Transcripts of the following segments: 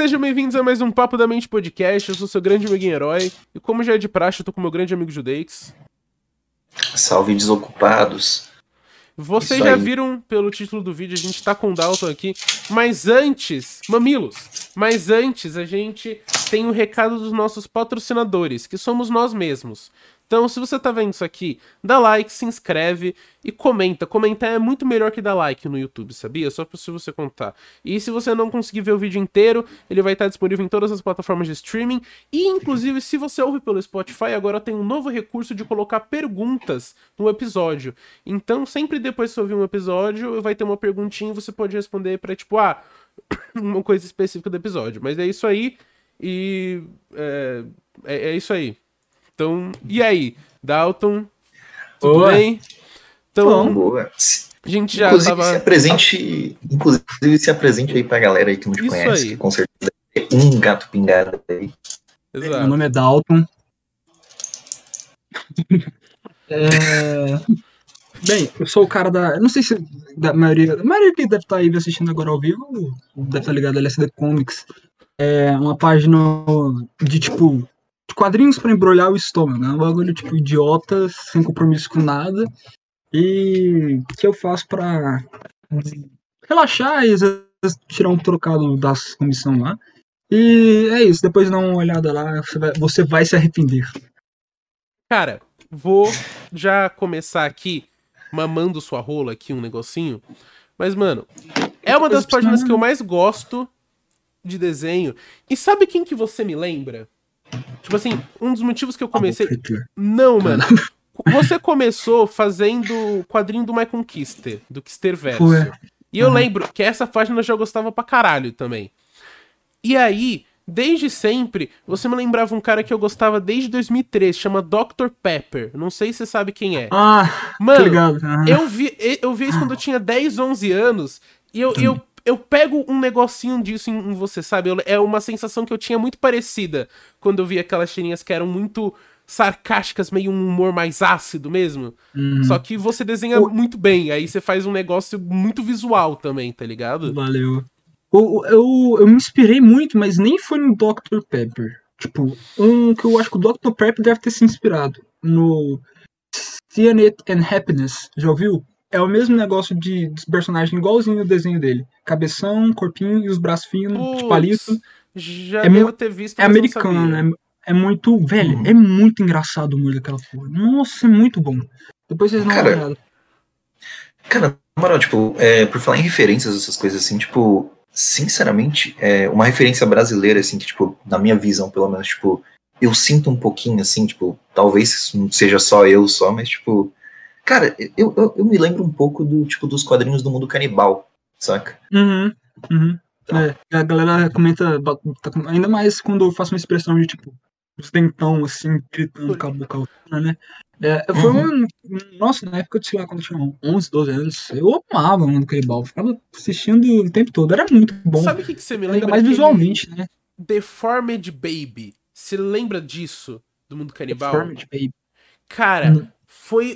Sejam bem-vindos a mais um Papo da Mente Podcast. Eu sou seu grande amiguinho herói. E como já é de praxe, eu tô com meu grande amigo Judeix. Salve desocupados. Vocês já viram pelo título do vídeo, a gente tá com o Dalton aqui. Mas antes, mamilos, mas antes a gente tem um recado dos nossos patrocinadores, que somos nós mesmos. Então, se você tá vendo isso aqui, dá like, se inscreve e comenta. Comentar é muito melhor que dar like no YouTube, sabia? Só se você contar. E se você não conseguir ver o vídeo inteiro, ele vai estar disponível em todas as plataformas de streaming. E, inclusive, se você ouve pelo Spotify, agora tem um novo recurso de colocar perguntas no episódio. Então, sempre depois que você ouvir um episódio, vai ter uma perguntinha e você pode responder pra, tipo, ah, uma coisa específica do episódio. Mas é isso aí. E. É, é, é isso aí. Então, e aí? Dalton? Tudo Boa. bem? Então, Bom, boa. A gente já Inclusive, tava. se apresente. Inclusive, se apresente aí pra galera aí que não te Isso conhece, aí. que com certeza é um gato pingado aí. Meu Exato. nome é Dalton. É, Bem, eu sou o cara da. Não sei se da maioria. A maioria que deve estar aí assistindo agora ao vivo deve estar ligado a LSD Comics. É uma página de tipo. Quadrinhos pra embrulhar o estômago, né? Um bagulho tipo idiota, sem compromisso com nada. E que eu faço pra relaxar e tirar um trocado das comissão lá. E é isso, depois dá uma olhada lá, você vai, você vai se arrepender. Cara, vou já começar aqui mamando sua rola aqui um negocinho. Mas, mano, é uma das páginas que eu mais gosto de desenho. E sabe quem que você me lembra? Tipo assim, um dos motivos que eu comecei. Não, mano. Você começou fazendo o quadrinho do My Conquister, do Kister Verso. Foi. E eu Uhum. lembro que essa página eu já gostava pra caralho também. E aí, desde sempre, você me lembrava um cara que eu gostava desde 2003, chama Dr. Pepper. Não sei se você sabe quem é. Ah, tá Mano, ligado. aham. eu vi, eu vi isso quando eu tinha 10, 11 anos. E eu, eu, eu pego um negocinho disso em, em você, sabe? Eu- é uma sensação que eu tinha muito parecida quando eu vi aquelas tirinhas que eram muito sarcásticas, meio um humor mais ácido mesmo. Uhum. Só que você desenha O- muito bem, aí você faz um negócio muito visual também, tá ligado? Valeu. O- Eu, eu me inspirei muito, mas nem foi no Dr. Pepper. Tipo, um que eu acho que o Dr. Pepper deve ter se inspirado. No Cyanide and Happiness. Já ouviu? É o mesmo negócio de, de personagem igualzinho o desenho dele. Cabeção, corpinho e os braços finos, de Putz, palito. Já É devo ter visto, É não americano, né? É muito. Velho, é muito engraçado o humor daquela porra. Nossa, é muito bom. Depois vocês uma Cara, olhada. Cara, na moral, tipo, é, por falar em referências, essas coisas assim, tipo, sinceramente, é uma referência brasileira, assim, que, tipo, na minha visão, pelo menos, tipo, eu sinto um pouquinho, assim, tipo, talvez não seja só eu só, mas, tipo, cara, eu, eu, eu me lembro um pouco do, tipo, dos quadrinhos do mundo canibal, saca? Uhum, uhum. É, a galera comenta, tá ainda mais quando eu faço uma expressão de tipo, os dentão assim, gritando com a boca alta, né? É, foi um, nossa, na época, sei lá, quando eu tinha 11, 12 anos, eu amava o mundo canibal, ficava assistindo o tempo todo, era muito bom. Sabe o que, que você me ainda lembra? mais Aquele visualmente, né? Deformed Baby. Você lembra disso? Do mundo canibal? Deformed Baby. Cara, Hum. Foi,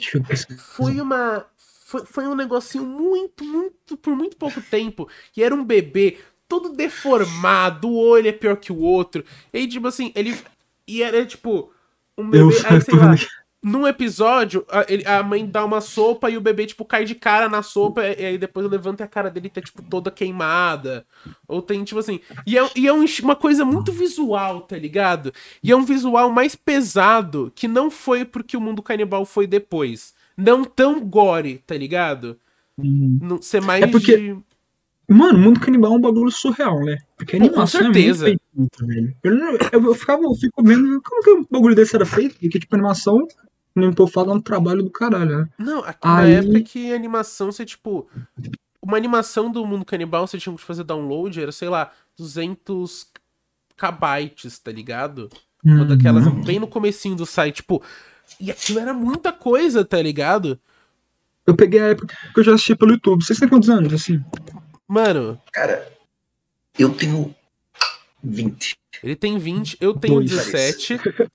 foi uma. Foi, foi um negocinho muito, muito, por muito pouco tempo. E era um bebê todo deformado, o olho é pior que o outro. E tipo assim, ele. E era tipo. Um bebê. Aí, sei lá, num episódio, a, ele- a mãe dá uma sopa e o bebê, tipo, cai de cara na sopa. E aí depois levanta e a cara dele tá, tipo, toda queimada. Ou tem, tipo assim. E é, e é um- uma coisa muito visual, tá ligado? E é um visual mais pesado que não foi porque o mundo canibal foi depois. Não tão gore, tá ligado? Hum. Não, ser mais. É porque- de- Mano, o mundo canibal é um bagulho surreal, né? Porque a Pô, com animação certeza. é muito feita, velho. Eu, não- eu, eu ficava, eu fico vendo como que um bagulho desse era feito, porque, tipo, a animação, nem tô falando trabalho do caralho, né? Não, aqui na Aí- época que a animação, você, tipo. Uma animação do mundo canibal, você tinha que fazer download, era, sei lá, 200 kbytes, tá ligado? Uma daquelas Uhum. bem no comecinho do site, tipo. E aquilo era muita coisa, tá ligado? Eu peguei a época que eu já assisti pelo YouTube. Vocês têm quantos anos, assim? Mano, Cara, eu tenho 20. ele tem 20, eu tenho Dois. 17.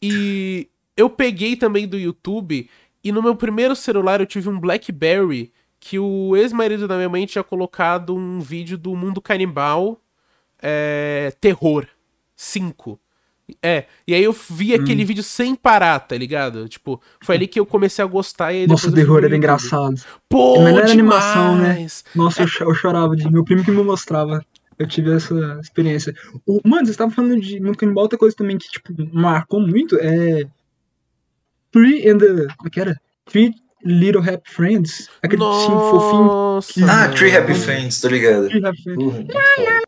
E eu peguei também do YouTube. E no meu primeiro celular eu tive um Blackberry que o ex-marido da minha mãe tinha colocado um vídeo do mundo canibal é, Terror 5. É, e aí eu vi aquele vídeo sem parar, tá ligado? Tipo, foi ali que eu comecei a gostar e aí Nossa, o terror era engraçado. Pô, Mas não era demais. animação, né? Nossa, eu, cho- eu chorava de meu primo que me mostrava. Eu tive essa experiência. O, mano, você estava falando de muito canibal, outra coisa também que, tipo, marcou muito é. Three and the. Como é que era? Three Little Happy Friends. Aquele bichinho fofinho. Nossa, que- Ah. Tree Happy Friends, tô ligado. Three Happy Friends. Foda.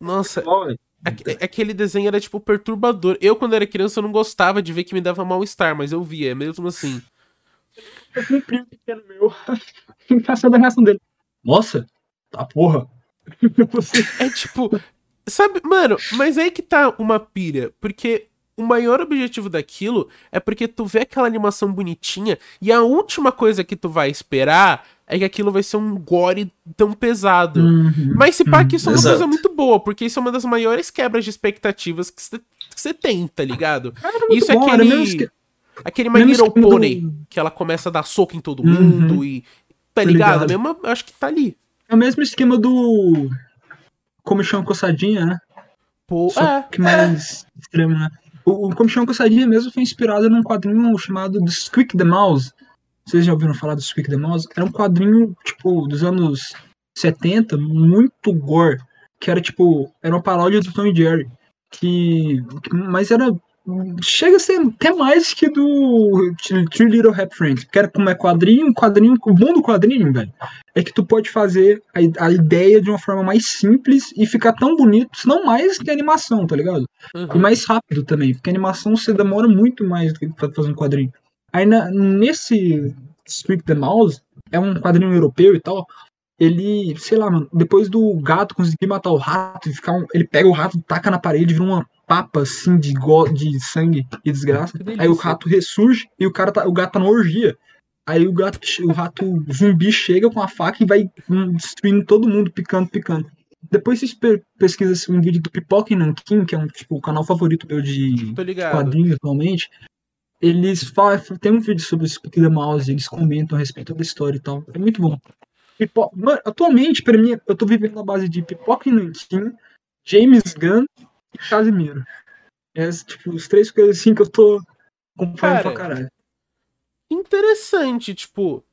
Nossa, velho. aque- aquele desenho era, tipo, perturbador. Eu, quando era criança, eu não gostava de ver que me dava mal-estar, mas eu via, mesmo assim. Eu tinha um primo pequeno meu. Engraçado a reação dele. Nossa, tá porra. É tipo, sabe, mano, mas aí que tá uma pira, porque o maior objetivo daquilo é porque tu vê aquela animação bonitinha e a última coisa que tu vai esperar é que aquilo vai ser um gore tão pesado. Uhum. Mas se pá que isso é uma Exato. coisa muito boa, porque isso é uma das maiores quebras de expectativas que você tem, tá ligado? Isso é bom, era aquele, esque- aquele My Little esquema do- Pony, que ela começa a dar soco em todo Uhum. mundo e... Tá ligado? ligado. Mesmo, eu acho que tá ali. É o mesmo esquema do. Como chama coçadinha, né? Pô, Só é, que mais extremo, né? O, o Como chama coçadinha mesmo foi inspirado num quadrinho chamado The Squeak the Mouse. Vocês já ouviram falar do Squeak the Mouse? Era um quadrinho, tipo, dos anos 70, muito gore. Que era, tipo, era uma paródia do Tom e Jerry. Que, que- mas era. Chega a ser até mais que do Three Little Happy Friends. Que era como é quadrinho, quadrinho. O bom do quadrinho, velho, é que tu pode fazer a, a ideia de uma forma mais simples e ficar tão bonito, se não mais que a animação, tá ligado? uhum. E mais rápido também, porque a animação você demora muito mais do que pra fazer um quadrinho. Aí na- nesse Street the Mouse, é um quadrinho europeu e tal. Ele, sei lá, mano, depois do gato conseguir matar o rato e ficar um, ele pega o rato, taca na parede, vira uma papa assim de, go, de sangue e desgraça. Aí o rato ressurge e o cara tá, o gato tá na orgia. Aí o gato, o rato zumbi chega com a faca e vai hum, destruindo todo mundo, picando, picando. Depois vocês pe- pesquisam assim, um vídeo do Pipoca e Nankin, que é um tipo, o canal favorito meu de quadrinhos atualmente. Eles falam, tem um vídeo sobre o the Mouse, eles comentam a respeito da história e tal. É muito bom. Pipo... Mano, atualmente, pra mim, eu tô vivendo na base de Pipoca e Nankin, James Gunn e Casimiro. É, tipo, os três coisas assim que eu tô acompanhando Cara, pra caralho. interessante, tipo.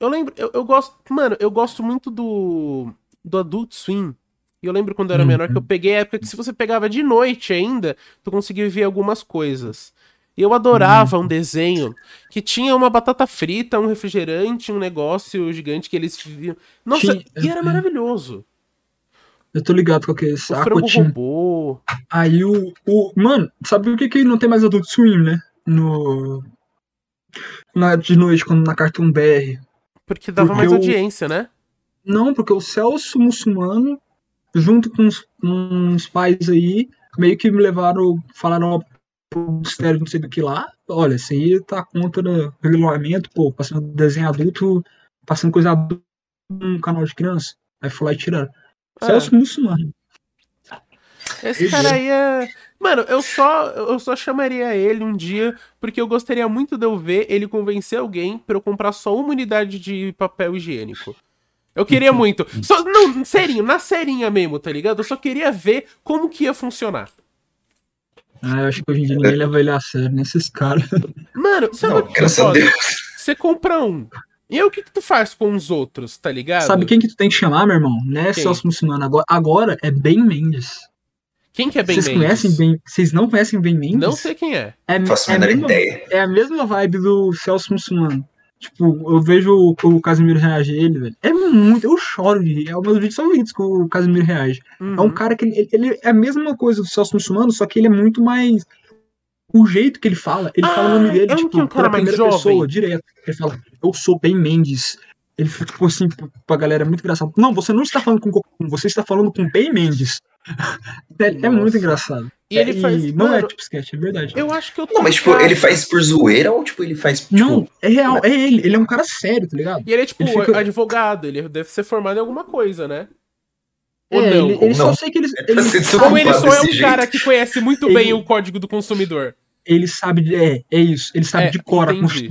Eu lembro, eu, eu gosto, mano, eu gosto muito do do Adult Swim. E eu lembro quando eu era Uhum. menor que eu peguei a época que se você pegava de noite ainda, tu conseguia ver algumas coisas. E eu adorava Uhum. um desenho que tinha uma batata frita, um refrigerante, um negócio gigante que eles viviam. Nossa, e era é. maravilhoso. Eu tô ligado com o O frango Aquatim. robô. Aí o, o. Mano, sabe por que, que não tem mais Adult Swim, né? No. Na, de noite, quando na Cartoon BR. Porque dava Porque mais o- audiência, né? Não, porque o Celso Muçulmano, junto com uns, uns pais aí, meio que me levaram, falaram pro mistério não sei do que lá. Olha, isso aí tá contra o regulamento, pô, passando desenho adulto, passando coisa adulta num canal de criança. Aí fui lá e tiraram. É. Celso Muçulmano. Esse cara aí é. Mano, eu só, eu só chamaria ele um dia porque eu gostaria muito de eu ver ele convencer alguém pra eu comprar só uma unidade de papel higiênico. Eu queria muito. Só, não, serinho, na serinha mesmo, tá ligado? Eu só queria ver como que ia funcionar. Ah, eu acho que hoje em dia ninguém leva ele a sério, nesses caras. Mano, sabe Não, graças a? Deus. Você compra um. E aí o que, que tu faz com os outros, tá ligado? Sabe quem que tu tem que chamar, meu irmão? Não é Quem? Celso Muçulmano. Agora, agora é Ben Mendes. Quem que é Ben Vocês Mendes? conhecem Ben Vocês não conhecem Ben Mendes? Não sei quem é. É, faço a é, a menor mesma, ideia. é a mesma vibe do Celso Muçulmano. Tipo, eu vejo o, o Casimiro reagir ele, velho. É muito. Eu choro de rir. É um dos vídeos favoritos que o Casimiro reage. É um Uhum. cara que ele, ele é a mesma coisa do Celso Muçulmano, só que ele é muito mais. O jeito que ele fala, ele fala o nome Ah, dele, é tipo, é um cara pela mais primeira jovem. pessoa, direto. Ele fala, eu sou Ben Mendes. Ele fica, tipo assim, pra galera, é muito engraçado. Não, você não está falando com Goku, você está falando com Ben Mendes. É, é muito engraçado. E ele É, faz. Não é mano, tipo sketch, é verdade. eu acho que eu tô Não, mas tipo, ele faz por zoeira ou tipo, ele faz. Tipo, Não, é real, é ele. Ele é um cara sério, tá ligado? E ele é tipo Ele fica- advogado, ele deve ser formado em alguma coisa, né? Ou é, não? ele, ele ou só não. sei que ele, ele, Ou ele só é um desse cara jeito. que conhece muito Ele- bem o código do consumidor. ele sabe de. É, é isso. Ele sabe É, de cor a entendi.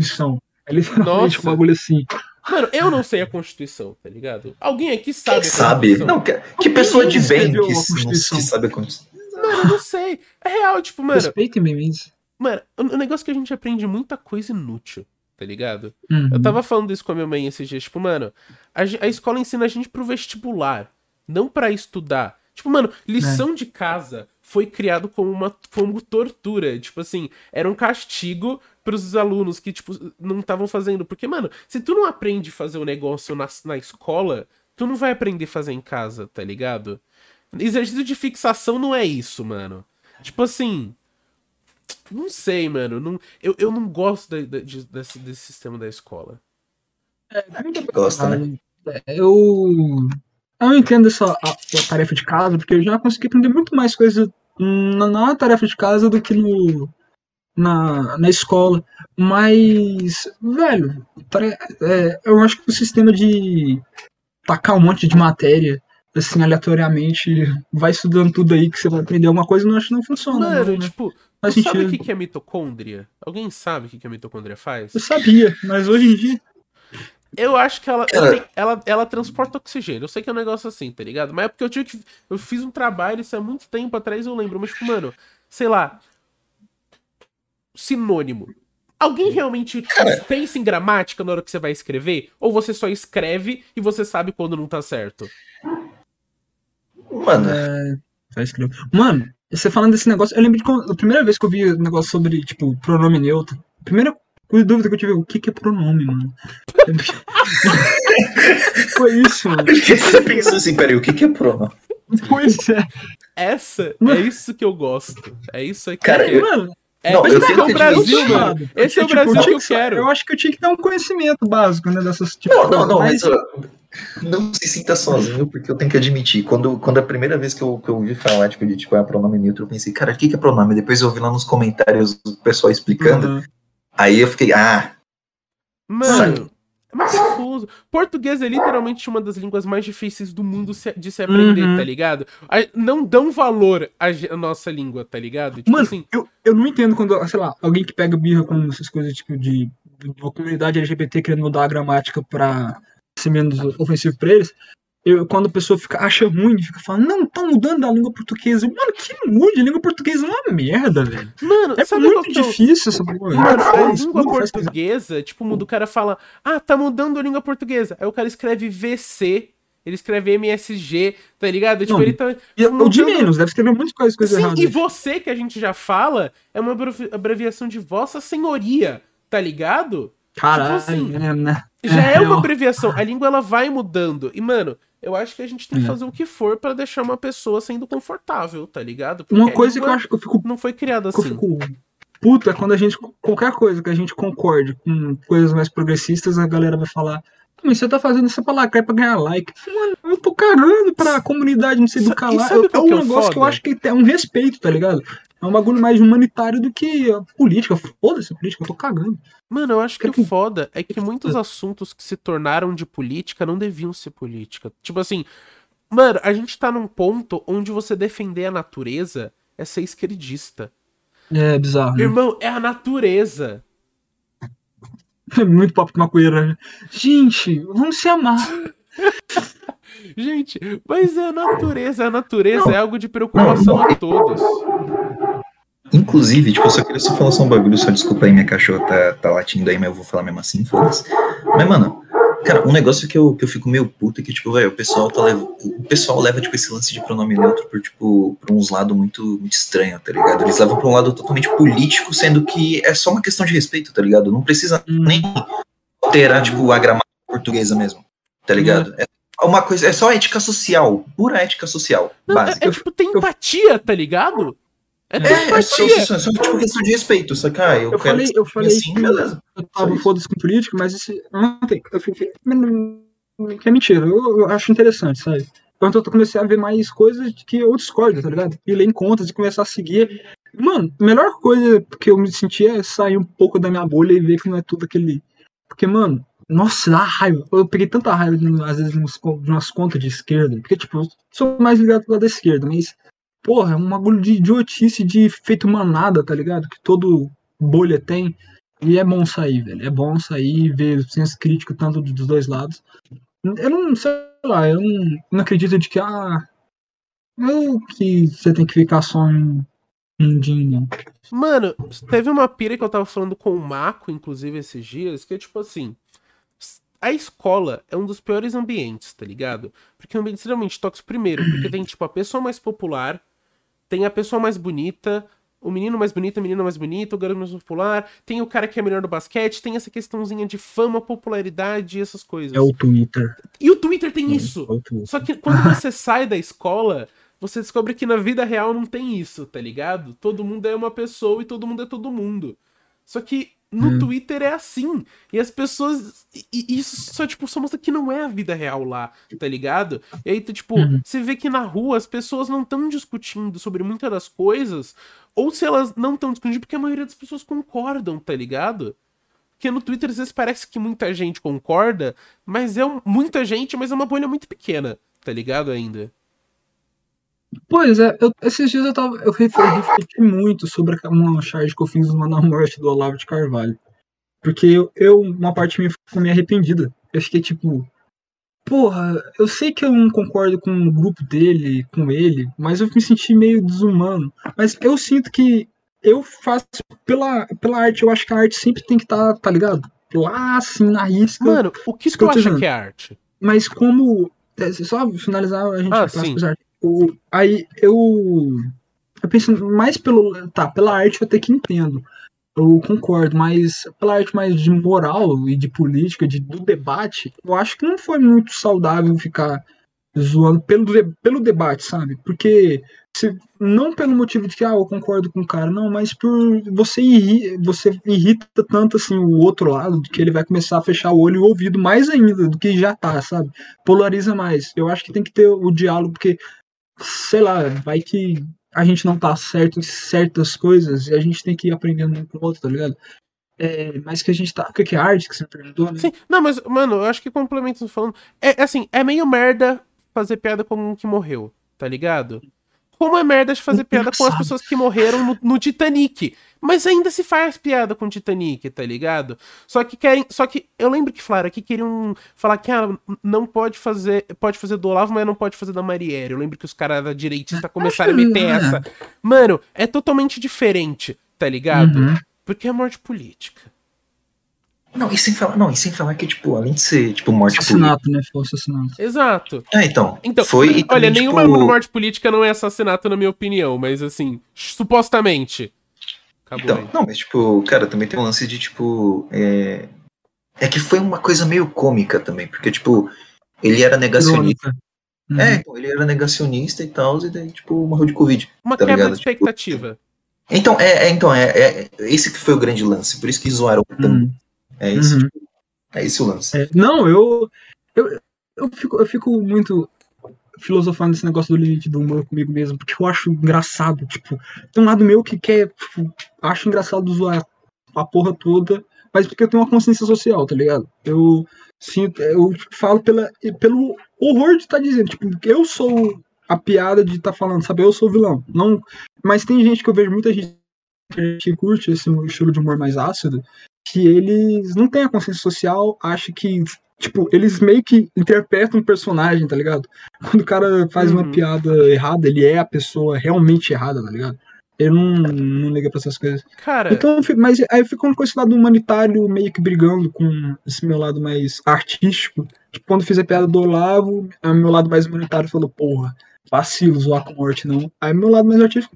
Constituição. Ele Nossa. fala tipo, um bagulho assim. Mano, eu não sei a Constituição, tá ligado? Alguém aqui sabe Quem a sabe? Não, que, que pessoa de bem que, que sabe a Constituição. Mano, eu não sei. É real, tipo, mano, Respeitem-me isso. mano, o o negócio é que a gente aprende muita coisa inútil, tá ligado? Uhum. Eu tava falando isso com a minha mãe esses dias, tipo, mano, a, a escola ensina a gente pro vestibular, não pra estudar. Tipo, mano, lição de casa foi criado como uma como tortura, tipo assim, era um castigo pros alunos que, tipo, não estavam fazendo. Porque, mano, se tu não aprende a fazer o negócio na, na escola, tu não vai aprender a fazer em casa, tá ligado? Exercício de fixação não é isso, mano. Tipo assim. Não sei, mano. Não, eu, eu não gosto da- da- de- desse, desse sistema da escola. Gosta, né? Eu. Eu entendo essa a- a tarefa de casa, porque eu já consegui aprender muito mais coisa na, na tarefa de casa do que no, na, na escola. Mas, velho, é, eu acho que o sistema de tacar um monte de matéria, assim, aleatoriamente, vai estudando tudo aí que você vai aprender alguma coisa, eu não acho que não funciona. Mano, não, né? tipo, Faz tu sabe o que é mitocôndria? Alguém sabe o que a mitocôndria faz? Eu sabia, mas hoje em dia. Eu acho que ela, ela, ela, ela transporta oxigênio. Eu sei que é um negócio assim, tá ligado? Mas é porque eu tive que. Eu fiz um trabalho, isso há muito tempo atrás, eu lembro. Mas, tipo, mano, sei lá. Sinônimo. Alguém realmente pensa em gramática na hora que você vai escrever? Ou você só escreve e você sabe quando não tá certo? Mano, escrever. Mano, você falando desse negócio, eu lembro de quando, a primeira vez que eu vi um negócio sobre, tipo, pronome neutro. a Primeira dúvida que eu tive, o que, que é pronome, mano? Foi isso, mano. você pensou assim, peraí, o que, que é prono? Pois é. Essa Mano. é isso que eu gosto. É isso aqui Cara, que eu- Mano, é, Não, mas eu esse é o Brasil, mano. Esse é o Brasil que eu quero. Eu acho que eu tinha que ter um conhecimento básico, né, dessas tipo Não, não, não, mas, não se sinta sozinho, porque eu tenho que admitir. Quando, quando a primeira vez que eu, que eu ouvi falar, tipo, de tipo, é pronome neutro, eu pensei, cara, o que, que é pronome? Depois eu ouvi lá nos comentários o pessoal explicando. Uhum. Aí eu fiquei, ah, Mano, é muito confuso. Português é literalmente uma das línguas mais difíceis do mundo de se aprender, Uhum. tá ligado? Não dão valor à nossa língua, tá ligado? Tipo Mano, assim, eu, eu não entendo quando, sei lá, alguém que pega birra com essas coisas, tipo, de, de uma comunidade LGBT querendo mudar a gramática pra ser menos ofensivo pra eles. Eu, quando a pessoa fica, acha ruim, fica falando, não, tá mudando a língua portuguesa. Mano, que mude, a língua portuguesa é uma merda, velho. mano, É muito é difícil essa porra. Mano, a Faz, língua portuguesa, tipo, muda o cara fala, ah, tá mudando a língua portuguesa. Aí o cara escreve VC, ele escreve MSG, tá ligado? Tipo, Não, ele tá. E o de mudando- menos, deve escrever muitas coisas, coisas Sim, erradas. e você que a gente já fala é uma abrevi- abreviação de Vossa Senhoria, tá ligado? Caralho, assim, é, né? Já é, uma real. abreviação. A língua ela vai mudando. E, mano, eu acho que a gente tem que É. fazer o que for pra deixar uma pessoa sendo confortável, tá ligado? Porque Uma coisa que eu acho que eu fico não foi criada que eu assim. fico puto é quando a gente, qualquer coisa que a gente concorde com coisas mais progressistas, a galera vai falar, mas você tá fazendo isso pra lacrar, pra ganhar like. Mano, eu tô cagando pra comunidade não se educar lá. É um é negócio que eu foda? acho que é um respeito, tá ligado? É um bagulho mais humanitário do que a política. Foda-se a política, eu tô cagando. Mano, eu acho que que- o foda é que muitos assuntos que se tornaram de política não deviam ser política. Tipo assim, mano, a gente tá num ponto onde você defender a natureza é ser esquerdista. É bizarro. Né? Irmão, é a natureza. Muito papo de maconheira. né? Gente, vamos se amar. Gente, mas é a natureza. A natureza é algo de preocupação a todos. Inclusive, tipo, eu só queria só falar só um bagulho, só desculpa aí, minha cachorra tá, tá latindo aí, mas eu vou falar mesmo assim, foda-se. Mas, mano, cara, um negócio que eu, que eu fico meio puto é que, tipo, velho, o pessoal tá leva, o pessoal leva, tipo, esse lance de pronome neutro por, tipo, por uns lados muito, muito estranho, tá ligado? Eles levam pra um lado totalmente político, sendo que é só uma questão de respeito, tá ligado? Não precisa Hum. nem alterar, tipo, a gramática portuguesa mesmo, tá ligado? É uma coisa, é só ética social, pura ética social, Não, é, básica. é tipo, tem empatia, tá ligado? É É, é só, só, só, tipo questão de respeito, saca? Ah, eu, Eu quero falei- eu falei assim, que- beleza. Eu tava foda-se com política, mas esse. Ontem, eu fiquei. Que é mentira, eu, eu acho interessante, sabe? Então eu comecei a ver mais coisas que eu discordo, tá ligado? E ler em contas e começar a seguir. Mano, a melhor coisa que eu me senti é sair um pouco da minha bolha e ver que não é tudo aquele. Porque, mano, nossa, dá raiva. Eu peguei tanta raiva, às vezes, de umas, contas de esquerda. Porque, tipo, eu sou mais ligado pro lado da esquerda, mas. Porra, é um bagulho de idiotice de feito manada, tá ligado? Que todo bolha tem. E é bom sair, velho. É bom sair e ver o senso crítico tanto dos dois lados. Eu não, sei lá, eu não, não acredito de que, ah, eu que você tem que ficar só em. Mano, teve uma pira que eu tava falando com o Mako, inclusive, esses dias, que é tipo assim. A escola é um dos piores ambientes, tá ligado? Porque é um ambiente extremamente tóxico, primeiro, porque tem, tipo, a pessoa mais popular, tem a pessoa mais bonita, o menino mais bonito, a menina mais bonita, o garoto mais popular, tem o cara que é melhor no basquete, tem essa questãozinha de fama, popularidade e essas coisas. É o Twitter. E o Twitter tem É, isso. é Twitter. Só que quando você sai da escola, você descobre que na vida real não tem isso, tá ligado? Todo mundo é uma pessoa e todo mundo é todo mundo. Só que no Hum. Twitter é assim. E as pessoas. E, isso só, tipo, só mostra que não é a vida real lá, tá ligado? E aí, tu, tipo, Uhum. você vê que na rua as pessoas não estão discutindo sobre muitas das coisas. Ou se elas não estão discutindo, porque a maioria das pessoas concordam, tá ligado? Porque no Twitter às vezes parece que muita gente concorda, mas é um- muita gente, mas é uma bolha muito pequena, tá ligado ainda? Pois é, eu- esses dias eu tava. Eu ref- eu refleti muito sobre a- uma charge que eu fiz uma na morte do Olavo de Carvalho. Porque eu, eu- uma parte minha ficou meio arrependida. Eu fiquei tipo. Porra, eu sei que eu não concordo com o grupo dele, com ele, mas eu me senti meio desumano. Mas eu sinto que eu faço pela, pela arte, eu acho que a arte sempre tem que estar, tá ligado? Lá assim, na risca. Mano, o que tu acha que é arte? Mas como. é, Só finalizar, a gente Ah, passa sim. pros art- o Aí eu. Eu penso mais pelo. Tá, pela arte eu até que entendo. Eu concordo, mas pela arte mais de moral e de política, de, do debate, eu acho que não foi muito saudável ficar zoando pelo, pelo debate, sabe? Porque se, não pelo motivo de que ah, eu concordo com o cara, não, mas por você, irri, você irrita tanto assim o outro lado que ele vai começar a fechar o olho e o ouvido mais ainda do que já tá, sabe? Polariza mais. Eu acho que tem que ter o diálogo, porque, sei lá, vai que a gente não tá certo em certas coisas e a gente tem que ir aprendendo um com o outro, tá ligado? É, mas que a gente tá. O que é arte que você me perguntou, né? Sim, não, mas, mano, eu acho que complemento falando. É assim, é meio merda fazer piada com um que morreu, tá ligado? Como é merda de fazer piada com as pessoas que morreram no, no Titanic. Mas ainda se faz piada com o Titanic, tá ligado? Só que querem. Só que eu lembro que falaram que queriam falar que ah, não pode fazer. Pode fazer do Olavo, mas não pode fazer da Marielle. Eu lembro que os caras da direitista começaram a meter essa. Mano, é totalmente diferente, tá ligado? Uhum. Porque é morte política. Não, e sem falar, não, e sem falar que, tipo, além de ser, tipo, morte política. Assassinato, né? Foi assassinato. Exato. É, então, Então, foi e olha, também, nenhuma tipo, morte política não é assassinato, na minha opinião, mas assim, supostamente. Acabou Então, aí. não, mas tipo, cara, também tem um lance de tipo. É, é que foi uma coisa meio cômica também, porque, tipo, ele era negacionista. Uhum. É, então, ele era negacionista e tal, e daí, tipo, morreu de Covid. Uma tá quebra ligado? de expectativa. Então, é, é, então, é, é- esse que foi o grande lance, por isso que zoaram tanto. Uhum. É isso, Uhum. tipo, é esse o lance. É, não, eu, eu, eu, fico, eu fico muito filosofando esse negócio do limite do humor comigo mesmo, porque eu acho engraçado, tipo, tem um lado meu que quer, tipo, acho engraçado zoar a porra toda, mas porque eu tenho uma consciência social, tá ligado? Eu sinto, eu falo pela, pelo horror de estar dizendo, tipo, eu sou a piada de estar falando, sabe? Eu sou o vilão. Não, mas tem gente que eu vejo muita gente que curte esse estilo de humor mais ácido, que eles não têm a consciência social, acha que, tipo, eles meio que interpretam um personagem, tá ligado? Quando o cara faz uma Uhum. piada errada, ele é a pessoa realmente errada, tá ligado? Ele não, não liga pra essas coisas. Cara, Então, mas aí eu fico com esse lado humanitário meio que brigando com esse meu lado mais artístico. Tipo, quando fiz a piada do Olavo, aí o meu lado mais humanitário falou, porra, vacilo zoar com morte, não. Aí meu lado mais artístico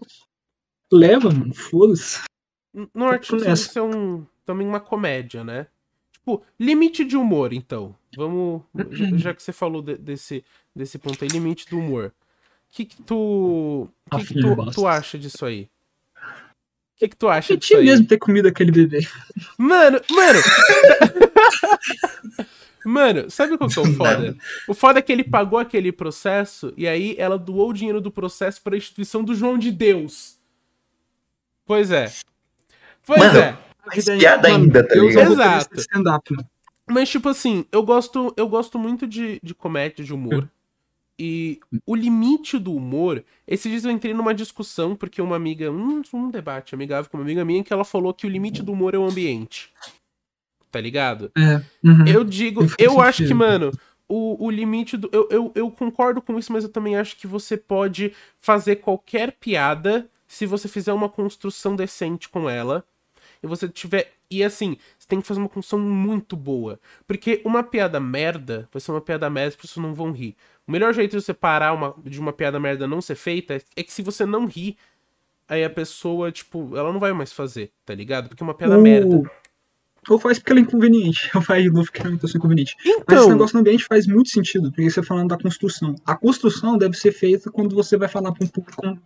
leva, mano, foda-se. isso é um, também uma comédia, né? Tipo, limite de humor, então. Vamos. Já, que você falou de- desse, desse ponto aí, limite do humor. O que, que tu. O que, que tu, tu acha disso aí? O que, que tu acha Eu disso tinha aí? mesmo ter comido aquele bebê. Mano, mano! mano, sabe qual que é o foda? O foda é que ele pagou aquele processo e aí ela doou o dinheiro do processo pra instituição do João de Deus. Pois é. Pois Mano, é. Mas piada ainda, tá ligado? Exato. mano. Mas, tipo assim, eu gosto, eu gosto muito de, de comédia, de humor. E o limite do humor. Esses dias eu entrei numa discussão, porque uma amiga. Um, um debate amigável com uma amiga minha que ela falou que o limite do humor é o ambiente. Tá ligado? É. uhum. Eu digo, eu acho que, mano, o, o limite do. Eu, eu, eu concordo com isso, mas eu também acho que você pode fazer qualquer piada se você fizer uma construção decente com ela. E você tiver. E assim, você tem que fazer uma construção muito boa. Porque uma piada merda vai ser uma piada merda, as pessoas não vão rir. O melhor jeito de você parar uma, de uma piada merda não ser feita é, é que se você não rir, aí a pessoa, tipo, ela não vai mais fazer, tá ligado? Porque é uma piada Ou- merda. Ou faz porque ela é inconveniente. Ou faz de novo porque ela é inconveniente. Mas esse Então, negócio do ambiente faz muito sentido, porque você falando da construção. A construção deve ser feita quando você vai falar para um público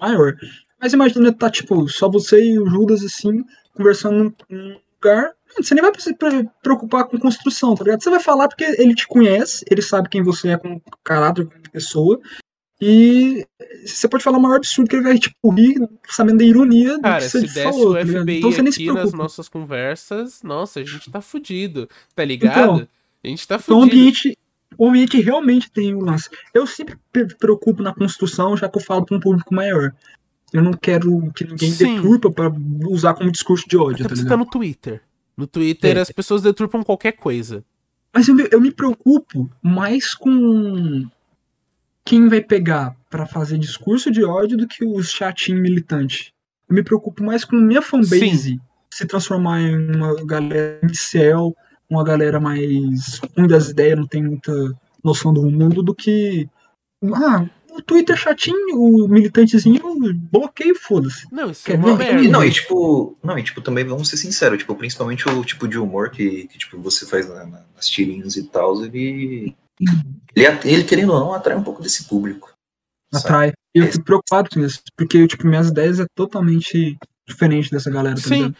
maior. Mas imagina, tá tipo, só você e o Judas, assim, conversando num- lugar. Você nem vai se pre- preocupar com construção, tá ligado? Você vai falar porque ele te conhece, ele sabe quem você é como caráter, como pessoa. E você pode falar o maior absurdo que ele vai, tipo, rir, sabendo da ironia do Cara, que você se desse falou, o tá? FBI Então você nem se aqui nas nossas conversas, nossa, a gente tá fudido, tá ligado? Então, a gente tá Então fudido. ambiente, o ambiente realmente tem o lance. Eu sempre me preocupo na construção, já que eu falo para um público maior. Eu não quero que ninguém Sim. deturpa para usar como discurso de ódio, Até tá você tá no Twitter. No Twitter É. as pessoas deturpam qualquer coisa. Mas eu me, eu me preocupo mais com quem vai pegar para fazer discurso de ódio do que os chatinhos militantes. Eu me preocupo mais com minha fanbase se transformar em uma galera de céu, uma galera mais ruim das ideias, não tem muita noção do mundo, do que. Ah, o Twitter chatinho, o militantezinho, bloqueio, foda-se. Não, isso Quer é uma merda. não, e tipo, não, e tipo, também vamos ser sinceros, tipo, principalmente o tipo de humor que, que tipo, você faz na- na- nas tirinhas e tal, ele, ele, ele, querendo ou não, atrai um pouco desse público. sabe? Atrai. E eu fico preocupado com isso, porque tipo, minhas ideias é totalmente diferente dessa galera, tá Sim. ligado?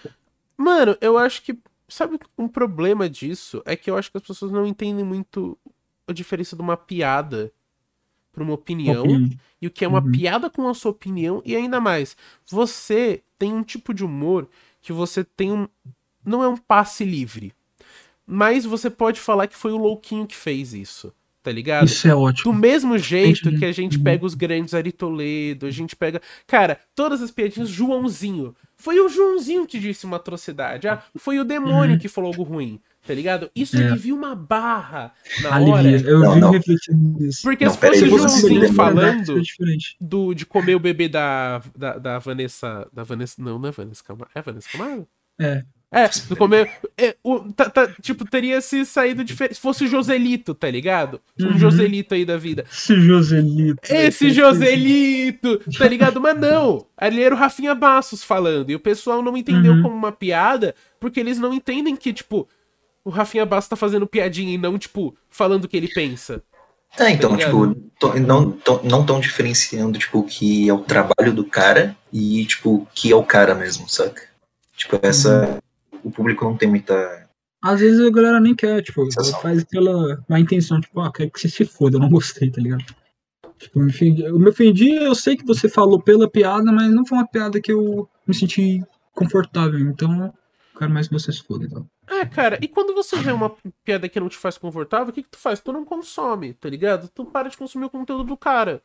Mano, eu acho que. Sabe um problema disso? É que eu acho que as pessoas não entendem muito a diferença de uma piada pra uma opinião. Opinião. E o que é uma Uhum. piada com a sua opinião. E ainda mais, você tem um tipo de humor que você tem um. Não é um passe livre. Mas você pode falar que foi o louquinho que fez isso. Tá ligado? Isso é Do ótimo. mesmo jeito que a gente Uhum. pega os grandes Ari Toledo, a gente pega. Cara, todas as piadinhas, Joãozinho. Foi o Joãozinho que disse uma atrocidade. Ah, foi o demônio Uhum. que falou algo ruim. Tá ligado? Isso É. alivia uma barra na Alivia. hora. Eu Não, refletindo nisso. Porque Não, se aí, fosse Joãozinho lembra, falando É do, de comer o bebê da, da, da Vanessa. Da Vanessa. Não, não é Vanessa Camargo. É Vanessa Camargo? É. É, do comer. é, o, tá- tá, tipo, teria se saído diferente. Se fosse o Joselito, tá ligado? Um Uhum. Joselito aí da vida. Esse Joselito. Esse Joselito, tá ligado? Mas não, ali era o Rafinha Bassos falando, e o pessoal não entendeu Uhum. como uma piada, porque eles não entendem que, tipo, o Rafinha Bastos tá fazendo piadinha e não, tipo, falando o que ele pensa. É, então, Tá tipo, to- não tão, não tão diferenciando, tipo, o que é o trabalho do cara e, tipo, o que é o cara mesmo, saca? Tipo, essa. O público não tem muita. Às vezes a galera nem quer, tipo, faz pela má intenção, tipo, ah, quero que você se foda, eu não gostei, tá ligado? Tipo, eu me ofendi, eu me ofendi, eu sei que você falou pela piada, mas não foi uma piada que eu me senti confortável, então eu quero mais que você se foda, então. É, cara, e quando você vê uma piada que não te faz confortável, o que que tu faz? Tu não consome, tá ligado? Tu para de consumir o conteúdo do cara.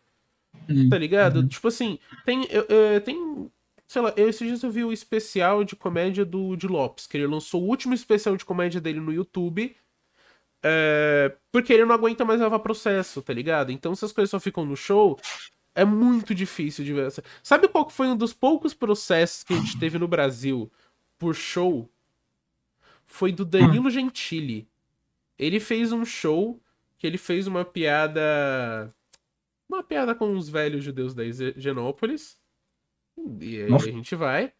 Hum. tá ligado? Tipo assim, tem, eu- eu- tem, sei lá, eu, esses dias eu vi o especial de comédia do de Lopes, que ele lançou o último especial de comédia dele no YouTube, é, porque ele não aguenta mais levar processo, tá ligado? Então se as coisas só ficam no show, é muito difícil de ver. Sabe qual foi um dos poucos processos que a gente teve no Brasil por show? Foi do Danilo Gentili. Ele fez um show que ele fez uma piada uma piada com os velhos judeus da Ge- Genópolis. E aí Nossa. a gente vai.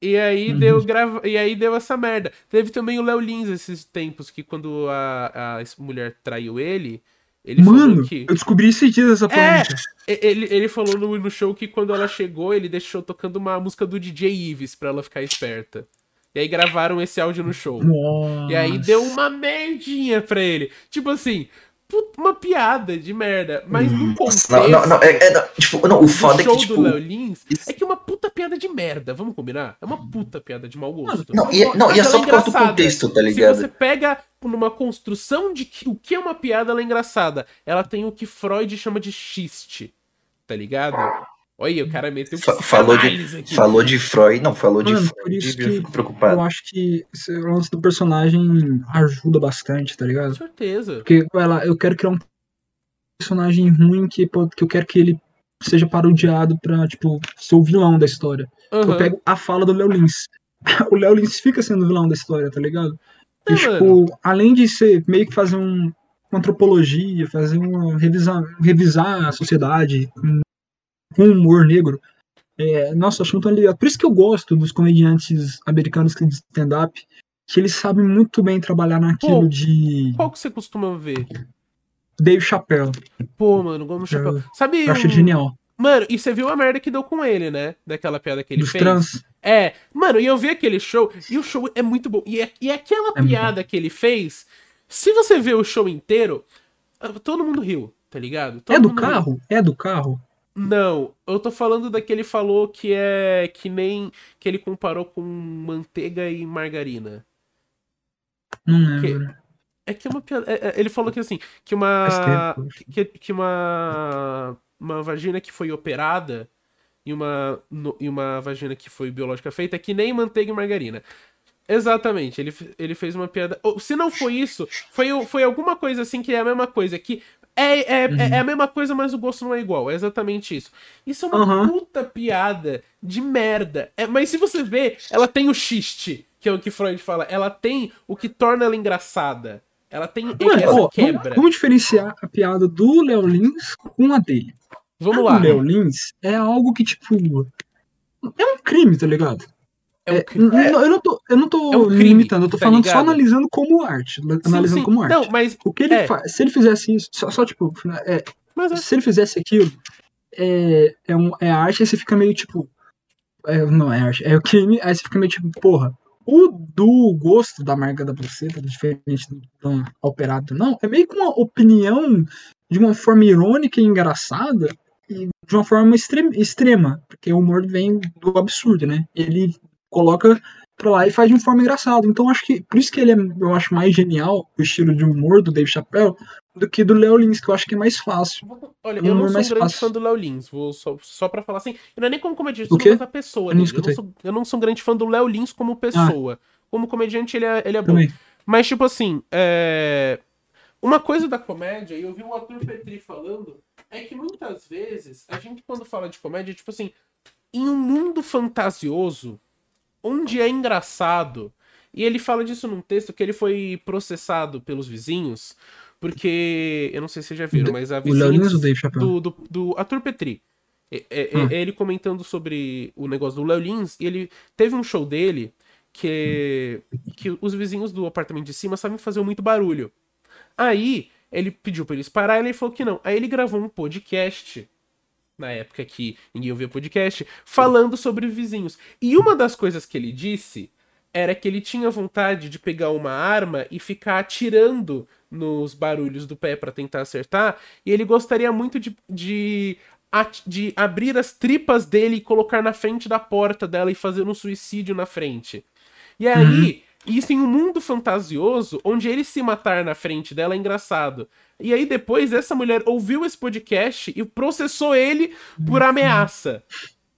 E aí Uhum. deu grava... e aí deu essa merda. Teve também o Léo Lins esses tempos que quando a, a mulher traiu ele, ele Mano, falou que eu descobri esses dias essa É! polêmica. ele, ele falou no, no show que quando ela chegou, ele deixou tocando uma música do DJ Ives pra ela ficar esperta. E aí gravaram esse áudio no show. Nossa. E aí deu uma merdinha pra ele. Tipo assim, uma piada de merda, mas no contexto Não, não, não, é, é, não, tipo, não, o foda é que, tipo. Léo Lins é que é uma puta piada de merda, vamos combinar? É uma puta piada de mau gosto. Não, e é, não, e é só ela por causa do contexto, tá Se ligado? você pega numa construção de que o que é uma piada, ela é engraçada. Ela tem o que Freud chama de xiste, tá ligado? Olha, o cara meteu Fa- falou de- aqui. Falou de Freud, não, falou de Mano, por Freud, isso eu que fico preocupado. Eu acho que esse lance do personagem ajuda bastante, tá Com ligado? certeza. Porque, vai lá, eu quero criar um personagem ruim que, que eu quero que ele seja parodiado pra, tipo, ser o vilão da história. Aham. Eu pego a fala do Léo Lins. o Léo Lins fica sendo o vilão da história, tá ligado? E, É, tipo, além de ser meio que fazer um, uma antropologia, fazer uma revisar, revisar a sociedade com, humor negro, é, nossa, acho muito ligado. Por isso que eu gosto dos comediantes americanos que de stand-up, que eles sabem muito bem trabalhar naquilo Pô, de Qual que você costuma ver? Dave Chappelle. Pô, mano, Eu- Chapéu. Sabe Eu acho um- genial. Mano, e você viu a merda que deu com ele, né? Daquela piada que ele Dos fez. trans. É, mano, e eu vi aquele show, e o show é muito bom. E, é, e aquela É piada que ele fez, se você ver o show inteiro, ah, todo mundo riu, tá ligado? Todo É do mundo riu. carro? É do carro? Não, eu tô falando da que ele falou que é que nem que ele comparou com manteiga e margarina. Não Que- lembro. É que é uma piada. é- é- ele falou que assim, que uma. Que, que uma. Uma vagina que foi operada e uma, no- e uma vagina que foi biológica feita é que nem manteiga e margarina. Exatamente, ele, ele fez uma piada. ou, Se não foi isso, foi, foi alguma coisa assim que é a mesma coisa. Que é, é, é- é a mesma coisa, mas o gosto não é igual. É exatamente isso. Isso é uma Aham. puta piada de merda. É, mas se você vê, ela tem o xiste, que é o que Freud fala. Ela tem o que torna ela engraçada. Ela tem Mano, essa ó, vamos, quebra. vamos diferenciar a piada do Léo Lins com a dele. Vamos A lá. do Léo Lins é algo que, tipo. É um crime, tá ligado? É um É, crime. n- Eu não tô, eu não tô É um crime, limitando, eu tô tá falando só ligado? analisando como arte. Sim, Analisando sim. como arte. Não, mas. O que ele é. faz, se ele fizesse isso, só, só, tipo, é, mas é- se ele fizesse aquilo, é, é, um, é arte, aí você fica meio tipo. é, não é arte, é o crime, aí você fica meio tipo, porra. O do gosto da marca da placenta, diferente do, do operado, não, é meio que uma opinião de uma forma irônica e engraçada e de uma forma extre- extrema, porque o humor vem do absurdo, né? Ele coloca pra lá e faz de uma forma engraçada. Então acho que por isso que ele é, eu acho mais genial o estilo de humor do Dave Chappelle do que do Léo Lins, que eu acho que é mais fácil. Olha, Um eu não humor sou um grande fácil. fã do Léo Lins, vou só, só pra falar assim. Não é nem como comediante, O eu quê? gosto da pessoa Eu não. Eu não, sou, eu não sou um grande fã do Léo Lins como pessoa. Como comediante, ele é, ele é bom. Mas, tipo assim, é... uma coisa da comédia, e eu vi o Arthur Petri falando, é que muitas vezes, a gente quando fala de comédia, tipo assim, em um mundo fantasioso, onde é engraçado, e ele fala disso num texto que ele foi processado pelos vizinhos, porque, eu não sei se vocês já viram, mas a Chappelle? do, do, do Arthur Petri. É, é- Hum. é ele comentando sobre o negócio do Léo Lins, e ele teve um show dele que, que os vizinhos do apartamento de cima sabem fazer muito barulho. Aí ele pediu pra eles parar e ele falou que não. Aí ele gravou um podcast, na época que ninguém ouvia podcast, falando sobre vizinhos. E uma das coisas que ele disse era que ele tinha vontade de pegar uma arma e ficar atirando nos barulhos do pé pra tentar acertar, e ele gostaria muito de, de, de abrir as tripas dele e colocar na frente da porta dela e fazer um suicídio na frente. E aí, isso em um mundo fantasioso, onde ele se matar na frente dela é engraçado. E aí depois essa mulher ouviu esse podcast e processou ele por ameaça.